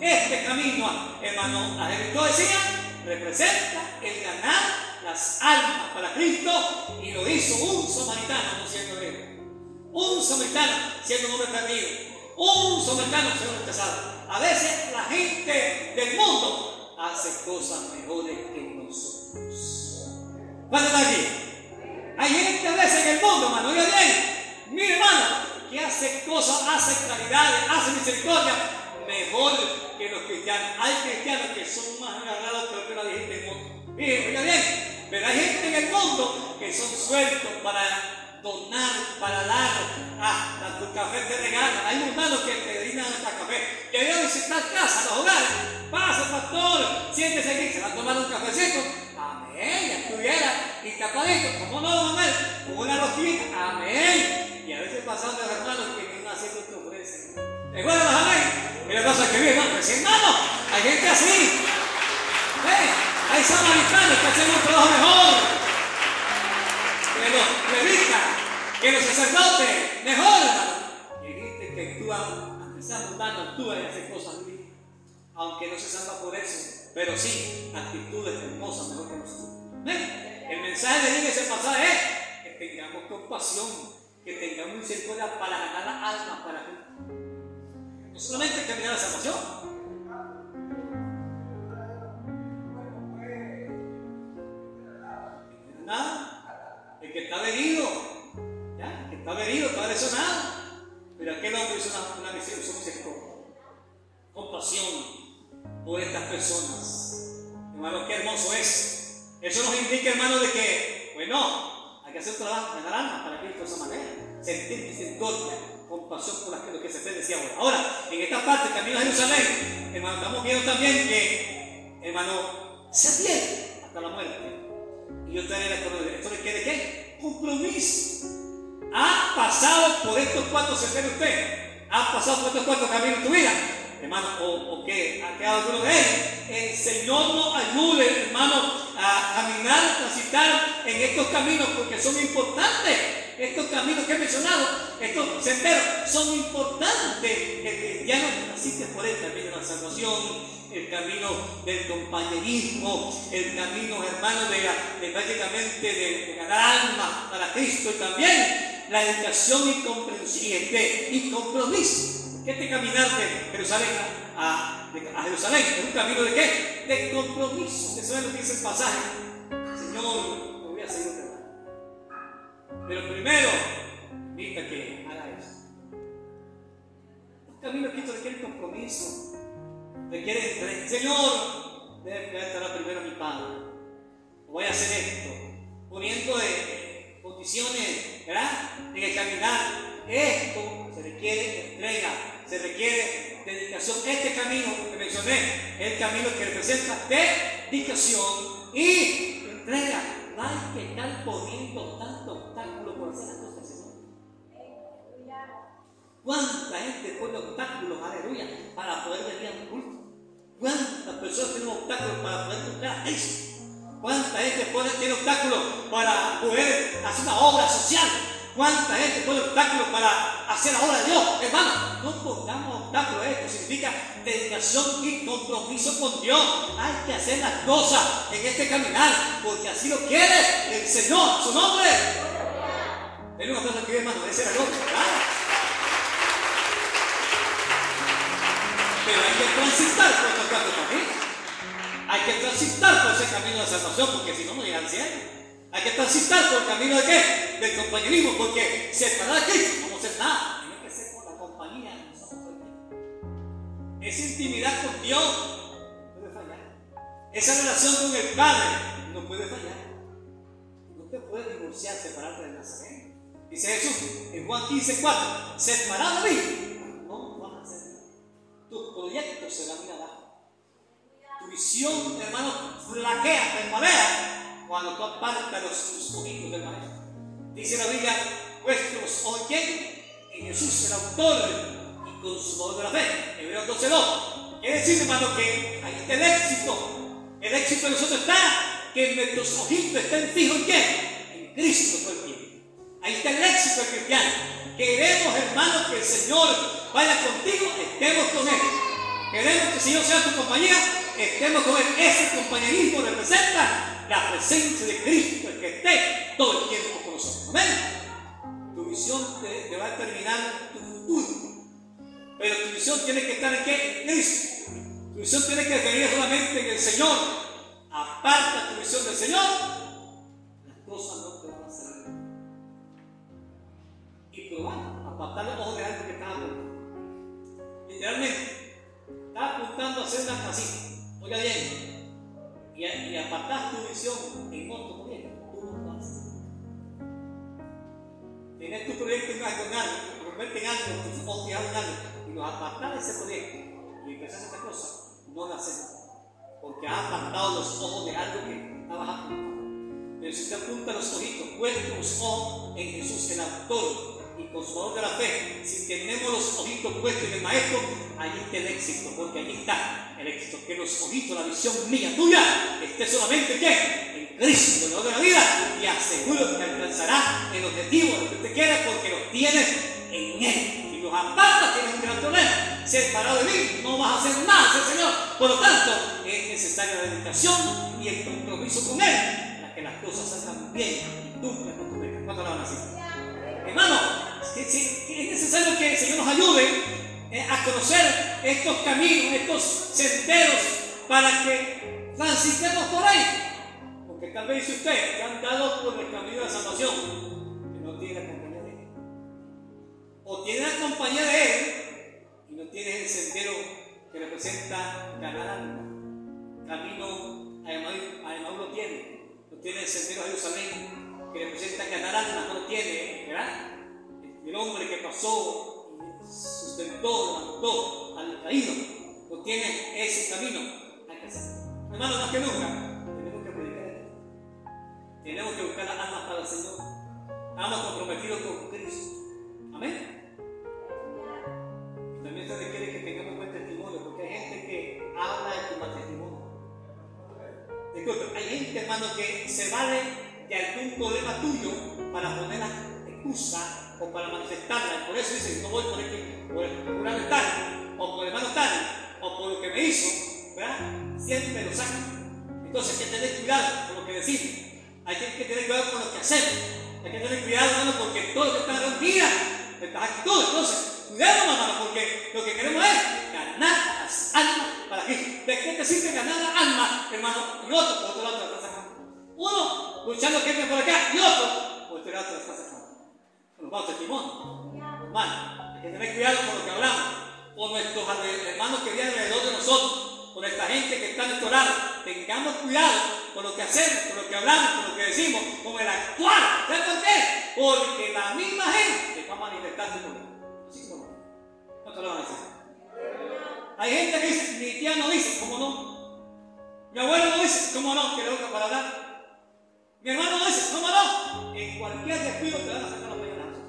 Este camino, hermano, Adepto decía, representa el ganar las almas para Cristo y lo hizo un samaritano, no siendo griego. Un samaritano siendo un hombre perdido. Un samaritano siendo rechazado. A veces la gente del mundo hace cosas mejores que nosotros. ¿Cuánto está aquí? Hay gente a veces en el mundo, hermano, oiga bien. Mi hermano, que hace cosas, hace claridades, hace misericordia, mejor que los cristianos. Hay cristianos que son más agarrados que la gente del mundo. Miren, oiga bien, pero hay gente en el mundo que son sueltos para donar, para dar. Ah, tu café te regalan. Hay hermanos que te brindan hasta café. Yo voy a visitar casa, los hogares. Pasa, pastor, siéntese aquí, se va a tomar un cafecito. Amén, ya estuviera. Y tapadito, ¿cómo no, mamá? Una rosquita, amén. Y a veces pasan los hermanos que vienen haciendo tu ofrenda. ¿Recuerdan los amén? Mira cosas que vive, hermano. Hermano, hay gente así. ¿Eh? Hay samaritanos que hacen un trabajo mejor. Que los levitas, que los sacerdotes, mejor, hermano. Y gente que actúa, aunque sea mundano, actúa y hace cosas bien. Aunque no se salva por eso, pero sí, actitudes hermosas mejor que nosotros. ¿Eh? El mensaje de Dios ese pasaje es que tengamos compasión, que tengamos un misericordia para ganar las almas, para es solamente terminar la salvación. Nada. El que está herido, ¿ya? El que está herido, está lesionado. Pero aquel hombre hizo una, una misión, somos Compasión por estas personas. Hermano, qué hermoso es. Eso nos indica, hermano, de que, bueno, hay que hacer un trabajo de naranja para que de esa manera. Sentir misericordia compasión por aquello que se te decía ahora. Ahora, en esta parte, camino a Jerusalén, hermano, estamos viendo también que, hermano, se pierde hasta la muerte. Y yo traeré la ¿Esto requiere qué? Compromiso. ¿Ha pasado por estos cuatro senderos usted? ¿Ha pasado por estos cuatro caminos en tu vida? hermano, o, que ha quedado alguno de ellos. El Señor nos ayude, hermano, a caminar, a transitar en estos caminos, porque son importantes. Estos caminos que he mencionado, estos senderos, son importantes. El cristiano asiste por el camino de la salvación, el camino del compañerismo, el camino, hermano, de, prácticamente de, ganar alma para Cristo y también la educación y comprensión y compromiso este caminar de Jerusalén a, Jerusalén un camino de qué? De compromiso. Eso es lo que dice el pasaje. Señor, me voy a seguir Pero primero, invita que haga eso. Un camino que requiere compromiso. Requiere entrega. Señor, debe estar primero mi Padre. Voy a hacer esto. Poniendo de condiciones, ¿verdad? En el caminar. Esto se requiere entrega se requiere dedicación. Este camino que mencioné es el camino que representa dedicación y entrega. Hay que estar poniendo tanto ¿Cuánta gente pone obstáculos, aleluya, para poder venir a un culto? ¿Cuántas personas tienen obstáculos para poder buscar a ¿Cuánta gente tiene obstáculos para poder hacer una obra social? ¿Cuánta gente pone obstáculos para hacer la obra de Dios? Hermano, no pongamos obstáculos. Esto significa dedicación y compromiso con Dios. Hay que hacer las cosas en este caminar, porque así lo quiere el Señor, su nombre. Es una cosa que hermano, ese era Dios. Pero hay que transitar por estos cuatro caminos. Hay que transitar por ese camino de salvación, porque si no, no llega al cielo. Hay que transitar por el camino de qué? Del compañerismo, porque separar de Cristo no vamos a hacer nada. Tiene que ser con la compañía de nosotros. Esa intimidad con Dios no puede fallar. Esa relación con el Padre no puede fallar. No te puedes divorciar, separarte del Nazareno. Dice Jesús en Juan 15, 4, separado de mí, Tus proyectos se van a ir. Tu visión, hermano, flaquea, tembalea cuando tú apartas los, ojitos del maestro. Dice la Biblia, vuestros oyen en Jesús, el autor y consumador de la fe. Hebreos 12.2. Quiere decir, hermano, que ahí está el éxito. El éxito de nosotros está que nuestros ojitos estén fijos en quién? En Cristo todo el tiempo. Ahí está el éxito del cristiano. Queremos, hermano, que el Señor vaya contigo, estemos con Él. Queremos que el Señor sea tu compañía, estemos con Él. Ese compañerismo representa la presencia de Cristo, el que esté todo el tiempo con nosotros. Amén. Tu visión te, va a determinar tu futuro. Pero tu visión tiene que estar en qué? En Cristo. Tu visión tiene que definir solamente en el Señor. Aparta tu visión del Señor, las cosas no Y probar, apartar los ojos de algo que está apuntando. Literalmente, está apuntando a hacer una casita. Oiga bien, y, y apartas tu visión en otro proyecto, tú no lo haces. Tienes tu proyecto en algo, en algo, convierte en algo, tus ojos en algo, y los apartas de ese proyecto y hacer esta cosa, no la haces. Porque has apartado los ojos de algo que estabas apuntando. Pero si usted apunta los ojitos, puestos los ojos en Jesús, el autor y consolador de la fe, si tenemos los ojitos puestos en el Maestro, allí está el éxito, porque allí está el éxito. Que los ojitos, la visión mía, tuya, esté solamente ¿qué? en Cristo, el de la vida, y aseguro que alcanzará el objetivo de lo que usted quiere, porque lo tiene en Él. Si los apartas, tienes un gran problema. Separado de mí, no vas a hacer nada, Señor. Por lo tanto, es necesaria la dedicación y el compromiso con Él para que las cosas salgan bien y meta. ¿Cuánto la van? Hermano, es necesario que el Señor nos ayude eh, a conocer estos caminos, estos senderos, para que transitemos por ahí. Porque tal vez dice usted que han por el camino de salvación, que no tiene la compañía de Él. O tiene la compañía de Él y no tiene el sendero que representa ganar alma. Camino, además, además lo tiene. No tiene el sendero de Jerusalén que representa ganar almas, no lo tiene, ¿verdad? El hombre que pasó sustentó, levantó al caído, no tiene ese camino. Hay que hacer. Hermano, más que nunca, tenemos que predicar. Tenemos que buscar las almas para el Señor. Estamos comprometidos con Cristo. Amén. También se requiere que tengamos buen testimonio, porque hay gente que habla de tu testimonio. Disculpe, hay gente, hermano, que se vale de algún problema tuyo para poner la excusa o para manifestarla. Por eso dice, no voy por el, por el fulano tal, o por el hermano tal, o por lo que me hizo, ¿verdad? Siempre lo sacan. Entonces hay que tener cuidado con lo que decimos. Hay que tener cuidado con lo que hacemos. Hay que tener cuidado, hermano, porque todo lo que está en mira estas actitudes. Entonces, cuidado, hermano, porque lo que queremos es ganar las almas para Cristo. ¿De qué te sirve ganar las almas, hermano? Y otro, por otro lado te está sacando. Uno luchando que por acá y otro, por lado te la está sacando. Con los testimonios. Hermano, hay que tener cuidado con lo que hablamos. Por nuestros hermanos que vienen alrededor de nosotros, con esta gente que está en nuestro lado. Tengamos cuidado con lo que hacemos, con lo que hablamos, con lo que decimos, con el actuar. ¿Sabes por qué? Porque la misma gente va a manifestarse por. Así como no te lo van a decir. Hay gente que dice, mi tía no dice, ¿cómo no? Mi abuelo no dice, ¿cómo no? Que le toca para hablar. Mi hermano no dice, ¿cómo no? En cualquier descuido te van a sacar los peñonazos.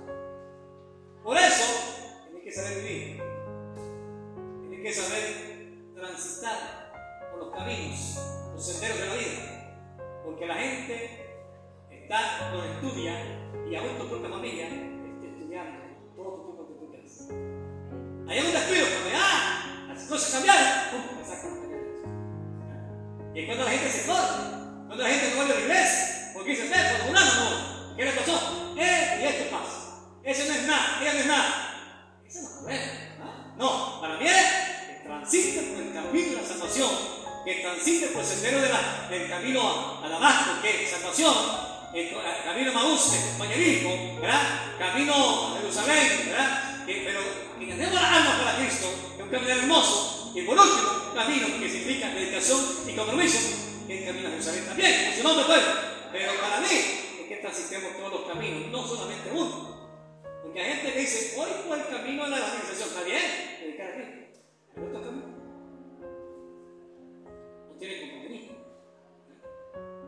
Por eso, tienes que saber vivir. Tienes que saber transitar por los caminos, los senderos de la vida. Porque la gente está, lo estudia y aún tu propia familia está estudiando todo tu tipo de culturas. Hay un descuido, cuando ah, las cosas cambiaron, ¡pum! me sacan los peñonazos. Y es cuando la gente se corre, cuando la gente no vuelve a la iglesia, porque dice, ve, por fulano no, ¿qué le pasó? Eh, y esto pasa. Eso no es nada, ella no es nada. Eso no es problema. No, para mí es que transite por el camino de la salvación, que transite por el sendero del camino a, a Damasco, que es salvación, el, camino a Maús, el compañerismo, ¿verdad? Camino a Jerusalén, ¿verdad? Pero que tenemos las almas para Cristo, es un camino hermoso. Y por último, camino que significa dedicación y compromiso, que es el camino a Jerusalén también, su nombre puede. Pero para mí es que transitemos todos los caminos, no solamente uno. Porque hay gente que dice, hoy fue el camino de la evangelización, está bien, dedicar a Cristo. Pero otro camino. No tiene compañerismo.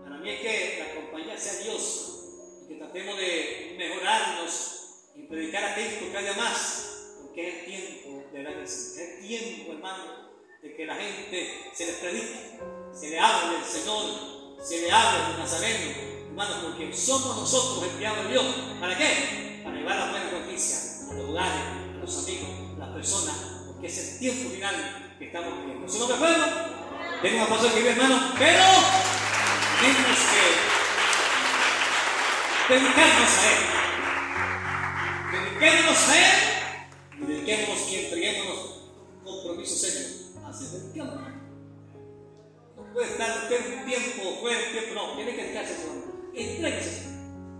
Para mí es que la compañía sea Dios y que tratemos de mejorarnos y predicar a Cristo cada más, porque es tiempo de la iglesia. Es tiempo, hermano, de que la gente se les predique, se le hable del Señor, se le hable del Nazareno, hermano, porque somos nosotros enviados de Dios. ¿Para qué? Para llevar la buena noticia a los lugares, a los amigos, a las personas, porque es el tiempo final que estamos viviendo. ¿Su nombre pueblo? Tengo una cosa que ver, hermano, pero tenemos que dedicarnos a Él. Dediquémonos a Él y dediquémonos y entreguémonos un compromiso serio hacia el tiempo. Puede estar un tiempo un tiempo, no, tiene que dedicarse a su Entréguese,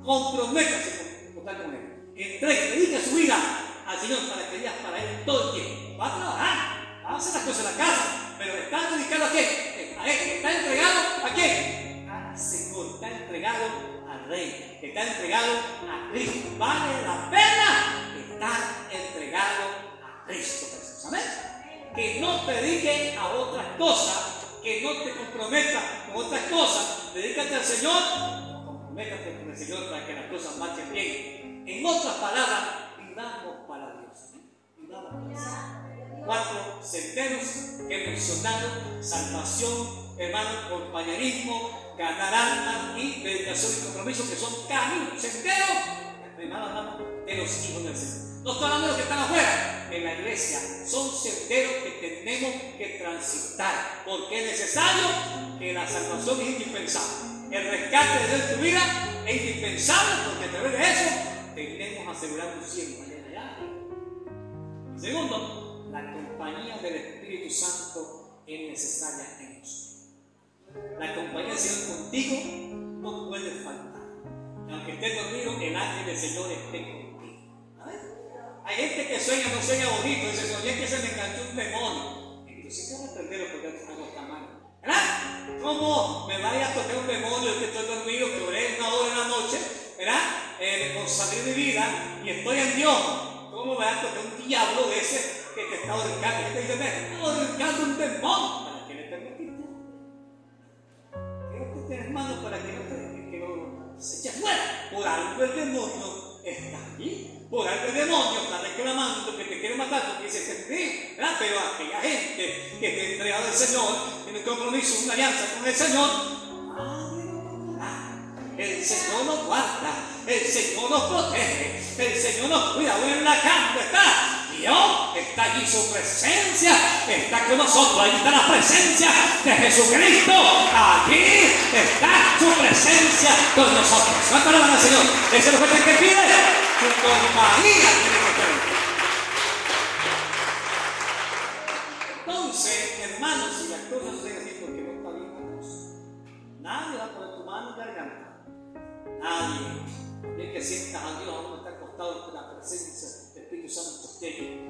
comprométase con, con Él. Entregue, dedique su vida al Señor para que vivas para Él todo el tiempo. Va a trabajar, va a hacer las cosas en la casa, pero está dedicado a qué? A Él. ¿Está entregado a qué? Al Señor. Está entregado al Rey. Está entregado a Cristo. Vale la pena estar entregado a Cristo Jesús. Amén. Que no te dediques a otras cosas, que no te comprometas con otras cosas. Dedícate al Señor, comprométate con el Señor para que las cosas marchen bien. En otras palabras, vivamos para Dios. Vivamos para Dios cuatro senderos que he mencionado, salvación, hermano, compañerismo, ganar alma y dedicación y compromiso, que son caminos, senderos, hermano, de los hijos del Señor. No estoy hablando de los que están afuera, en la iglesia, son senderos que tenemos que transitar, porque es necesario que la salvación es indispensable. El rescate de Dios en tu vida es indispensable, porque a través de eso tenemos asegurado un cielo. Segundo, la compañía del Espíritu Santo es necesaria en nosotros. La compañía del Señor contigo no puede faltar. Aunque estés dormido, el ángel del Señor esté contigo. Hay gente que sueña, no sueña bonito, dice, soñé que se me enganchó un demonio. Entonces, ¿qué arrepentirlo porque algo está mal? ¿Verdad? ¿Cómo me vaya a tocar un demonio que estoy dormido, que oré una hora en la noche, ¿verdad? Eh, consagrar mi vida y estoy en Dios. ¿Cómo me va a tocar un diablo ese que te está ahorcando? Este te está ahorcando un demonio. ¿Para qué le permitiste? Creo que usted, hermano, para que no te que se eche fuera. Por algo el demonio está aquí. Algo el demonio está reclamando que te quiere matar porque dice que. Pero aquella gente que te entregado al Señor, tiene un compromiso, una alianza con el Señor. El Señor nos guarda, el Señor nos protege, el Señor nos cuida. Bueno, en la cama está Dios, está allí su presencia, está con nosotros, ahí está la presencia de Jesucristo, aquí está su presencia con nosotros. ¿Cuánto alaban al Señor? Ese es lo que pide Entonces, hermanos, si las cosas suceden así porque no está bien la cosa, nadie va a poner tu mano en garganta. Nadie. Bien que sientas a Dios, uno está acostado con la presencia del Espíritu Santo. Hay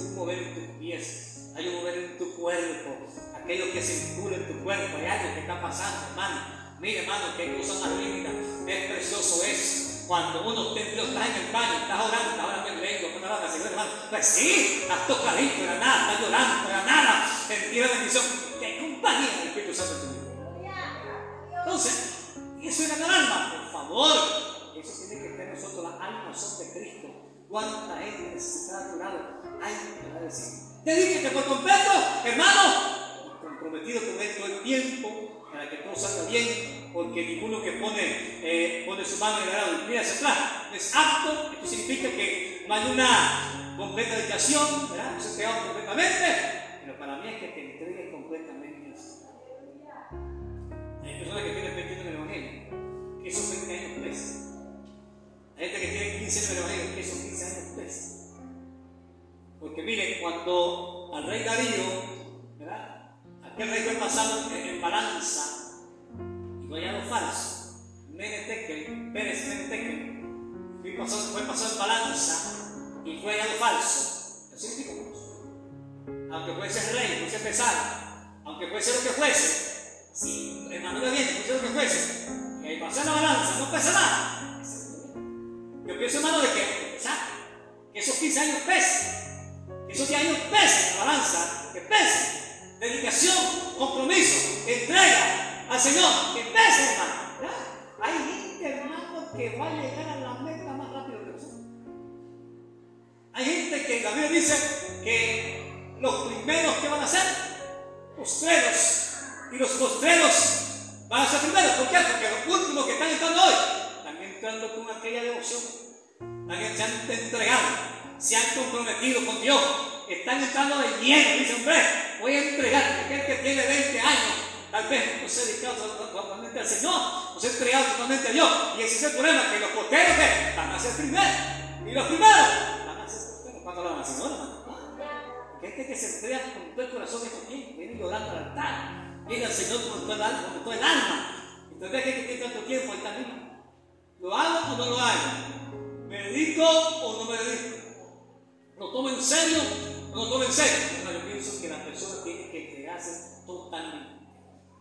un mover en tus pies, hay un mover en tu cuerpo, aquello que circula en tu cuerpo, hay algo que está pasando, hermano. Mire, hermano, qué cosa más linda, es precioso eso cuando uno está en el baño, estás orando, ahora me vengo, con la Señor hermano. Pues sí, estás tocadito, era nada, estás llorando, era nada. Sentir la bendición. Que compañía del Espíritu Santo en tu vida. Entonces, eso era el alma, por favor. Eso tiene que estar nosotros, las almas son de Cristo. ¿Cuánta gente necesitada a tu lado? Hay que decir. Dedíquete por completo, hermano, comprometido con todo el tiempo para que todo salga bien, porque ninguno que pone, eh, pone su mano en el y mira hacia atrás es apto, esto significa que no hay una completa dedicación, ¿verdad? Se entregado completamente, pero para mí es que te entregues completamente. Hay personas que tienen 20 en el Evangelio, que esos 20 años pesan. Hay gente que tiene 15 años en el Evangelio, que esos 15 años pesan. Porque miren, cuando al rey Darío, ¿verdad? que rey fue pasado en, balanza y no hallado falso. Menetekel, Pérez Menetekel, fue pasado, fue pasado en balanza y fue hallado falso. Así significa Aunque fuese rey, fuese pesado, aunque fuese lo que fuese, si de bien, fuese lo que fuese, que pasó en la balanza, no pesa nada. Yo pienso, hermano, de que, que esos 15 años pesen, que esos 10 años pesen en la balanza, que pesen dedicación, compromiso, entrega al Señor, que pese, hermano. Hay gente, hermano, que va a llegar a la meta más rápido que nosotros. Hay gente que la Biblia dice que los primeros que van a ser postreros y los postreros van a ser primeros. ¿Por qué? Porque los últimos que están entrando hoy están entrando con aquella devoción, se han entregado, se han comprometido con Dios, están entrando de lleno. Dice, hombre, voy a entregar. Aquel que tiene 20 años, tal vez no se ha dedicado totalmente al Señor, no se ha entregado totalmente a Dios. Y ese es el problema, que los posteros van a ser primeros. Y los primeros van a ser posteros. ¿Cuánto van al Señor, hermano? Gente que se entrega con todo el corazón estos tiempos, viene llorando al altar, viene al Señor con todo el alma. Con todo el alma. Entonces, ¿qué que tanto tiempo ahí también? ¿Lo hago o no lo hago? ¿Me dedico o no me dedico? ¿Lo tomo en serio no tomen en serio. yo pienso que la persona tiene que entregarse totalmente,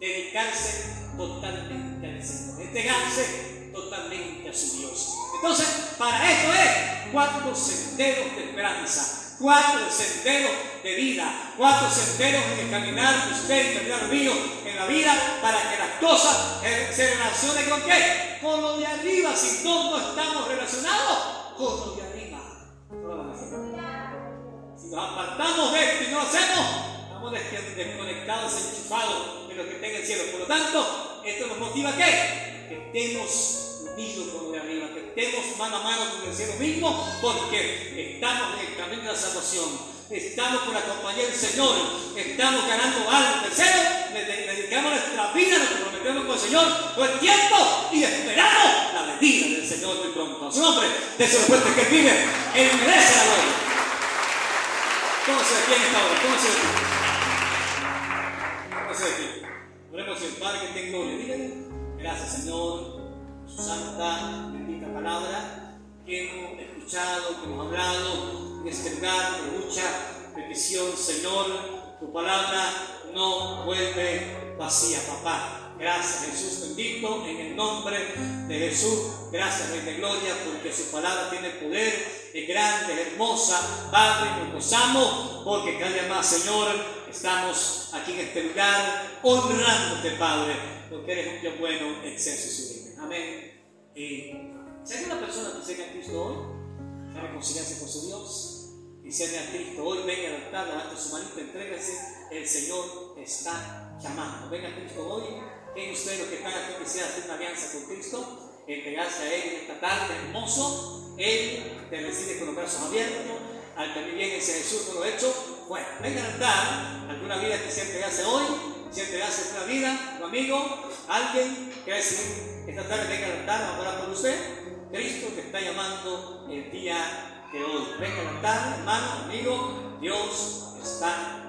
dedicarse totalmente al Señor, entregarse totalmente a su Dios. Entonces, para esto es cuatro senderos de esperanza, cuatro senderos de vida, cuatro senderos en el caminar usted y caminar mío en la vida para que las cosas se relacionen con qué? Con lo de arriba. Si todos no estamos relacionados con lo de arriba. Nos apartamos de esto y no lo hacemos, desconectados, enchufados de lo que está en el cielo. Por lo tanto, esto nos motiva qué? Que estemos unidos con lo de arriba, que estemos mano a mano con el cielo mismo, porque estamos en el camino de la salvación. Estamos con la compañía del Señor, estamos ganando algo del cielo, dedicamos nuestra vida, nos comprometemos con el Señor todo el tiempo y esperamos la venida del Señor muy pronto. A su nombre, de ese fuerte que vive, Él merece la gloria. ¿Cómo se en esta hora? ¿Cómo se aquí? El Padre que gloria. Gracias Señor, su santa, bendita palabra que hemos escuchado, que hemos hablado en este lugar de mucha petición, Señor. Tu palabra no vuelve vacía, papá. Gracias Jesús bendito en el nombre de Jesús. Gracias Rey de Gloria porque su palabra tiene poder, es grande, hermosa. Padre, nos gozamos porque cada día más Señor estamos aquí en este lugar honrándote Padre porque eres un Dios bueno, exceso y sublime. Amén. Y si hay una persona que llega a Cristo hoy, a reconciliarse con su Dios y se a Cristo hoy, venga al altar, levante su manito, entrégase, el Señor está llamando. Venga a Cristo hoy ¿Quién ustedes los que están aquí quisiera hacer una alianza con Cristo? Entregarse a Él en esta tarde hermoso. Él te recibe con los brazos abiertos. Al que viene ese Jesús no lo he hecho, bueno, venga a dar alguna vida que se entregase hoy, se entregase una vida, tu amigo, alguien que decir esta tarde venga al altar, vamos a orar por usted. Cristo te está llamando el día de hoy. Venga al altar, hermano, amigo, Dios está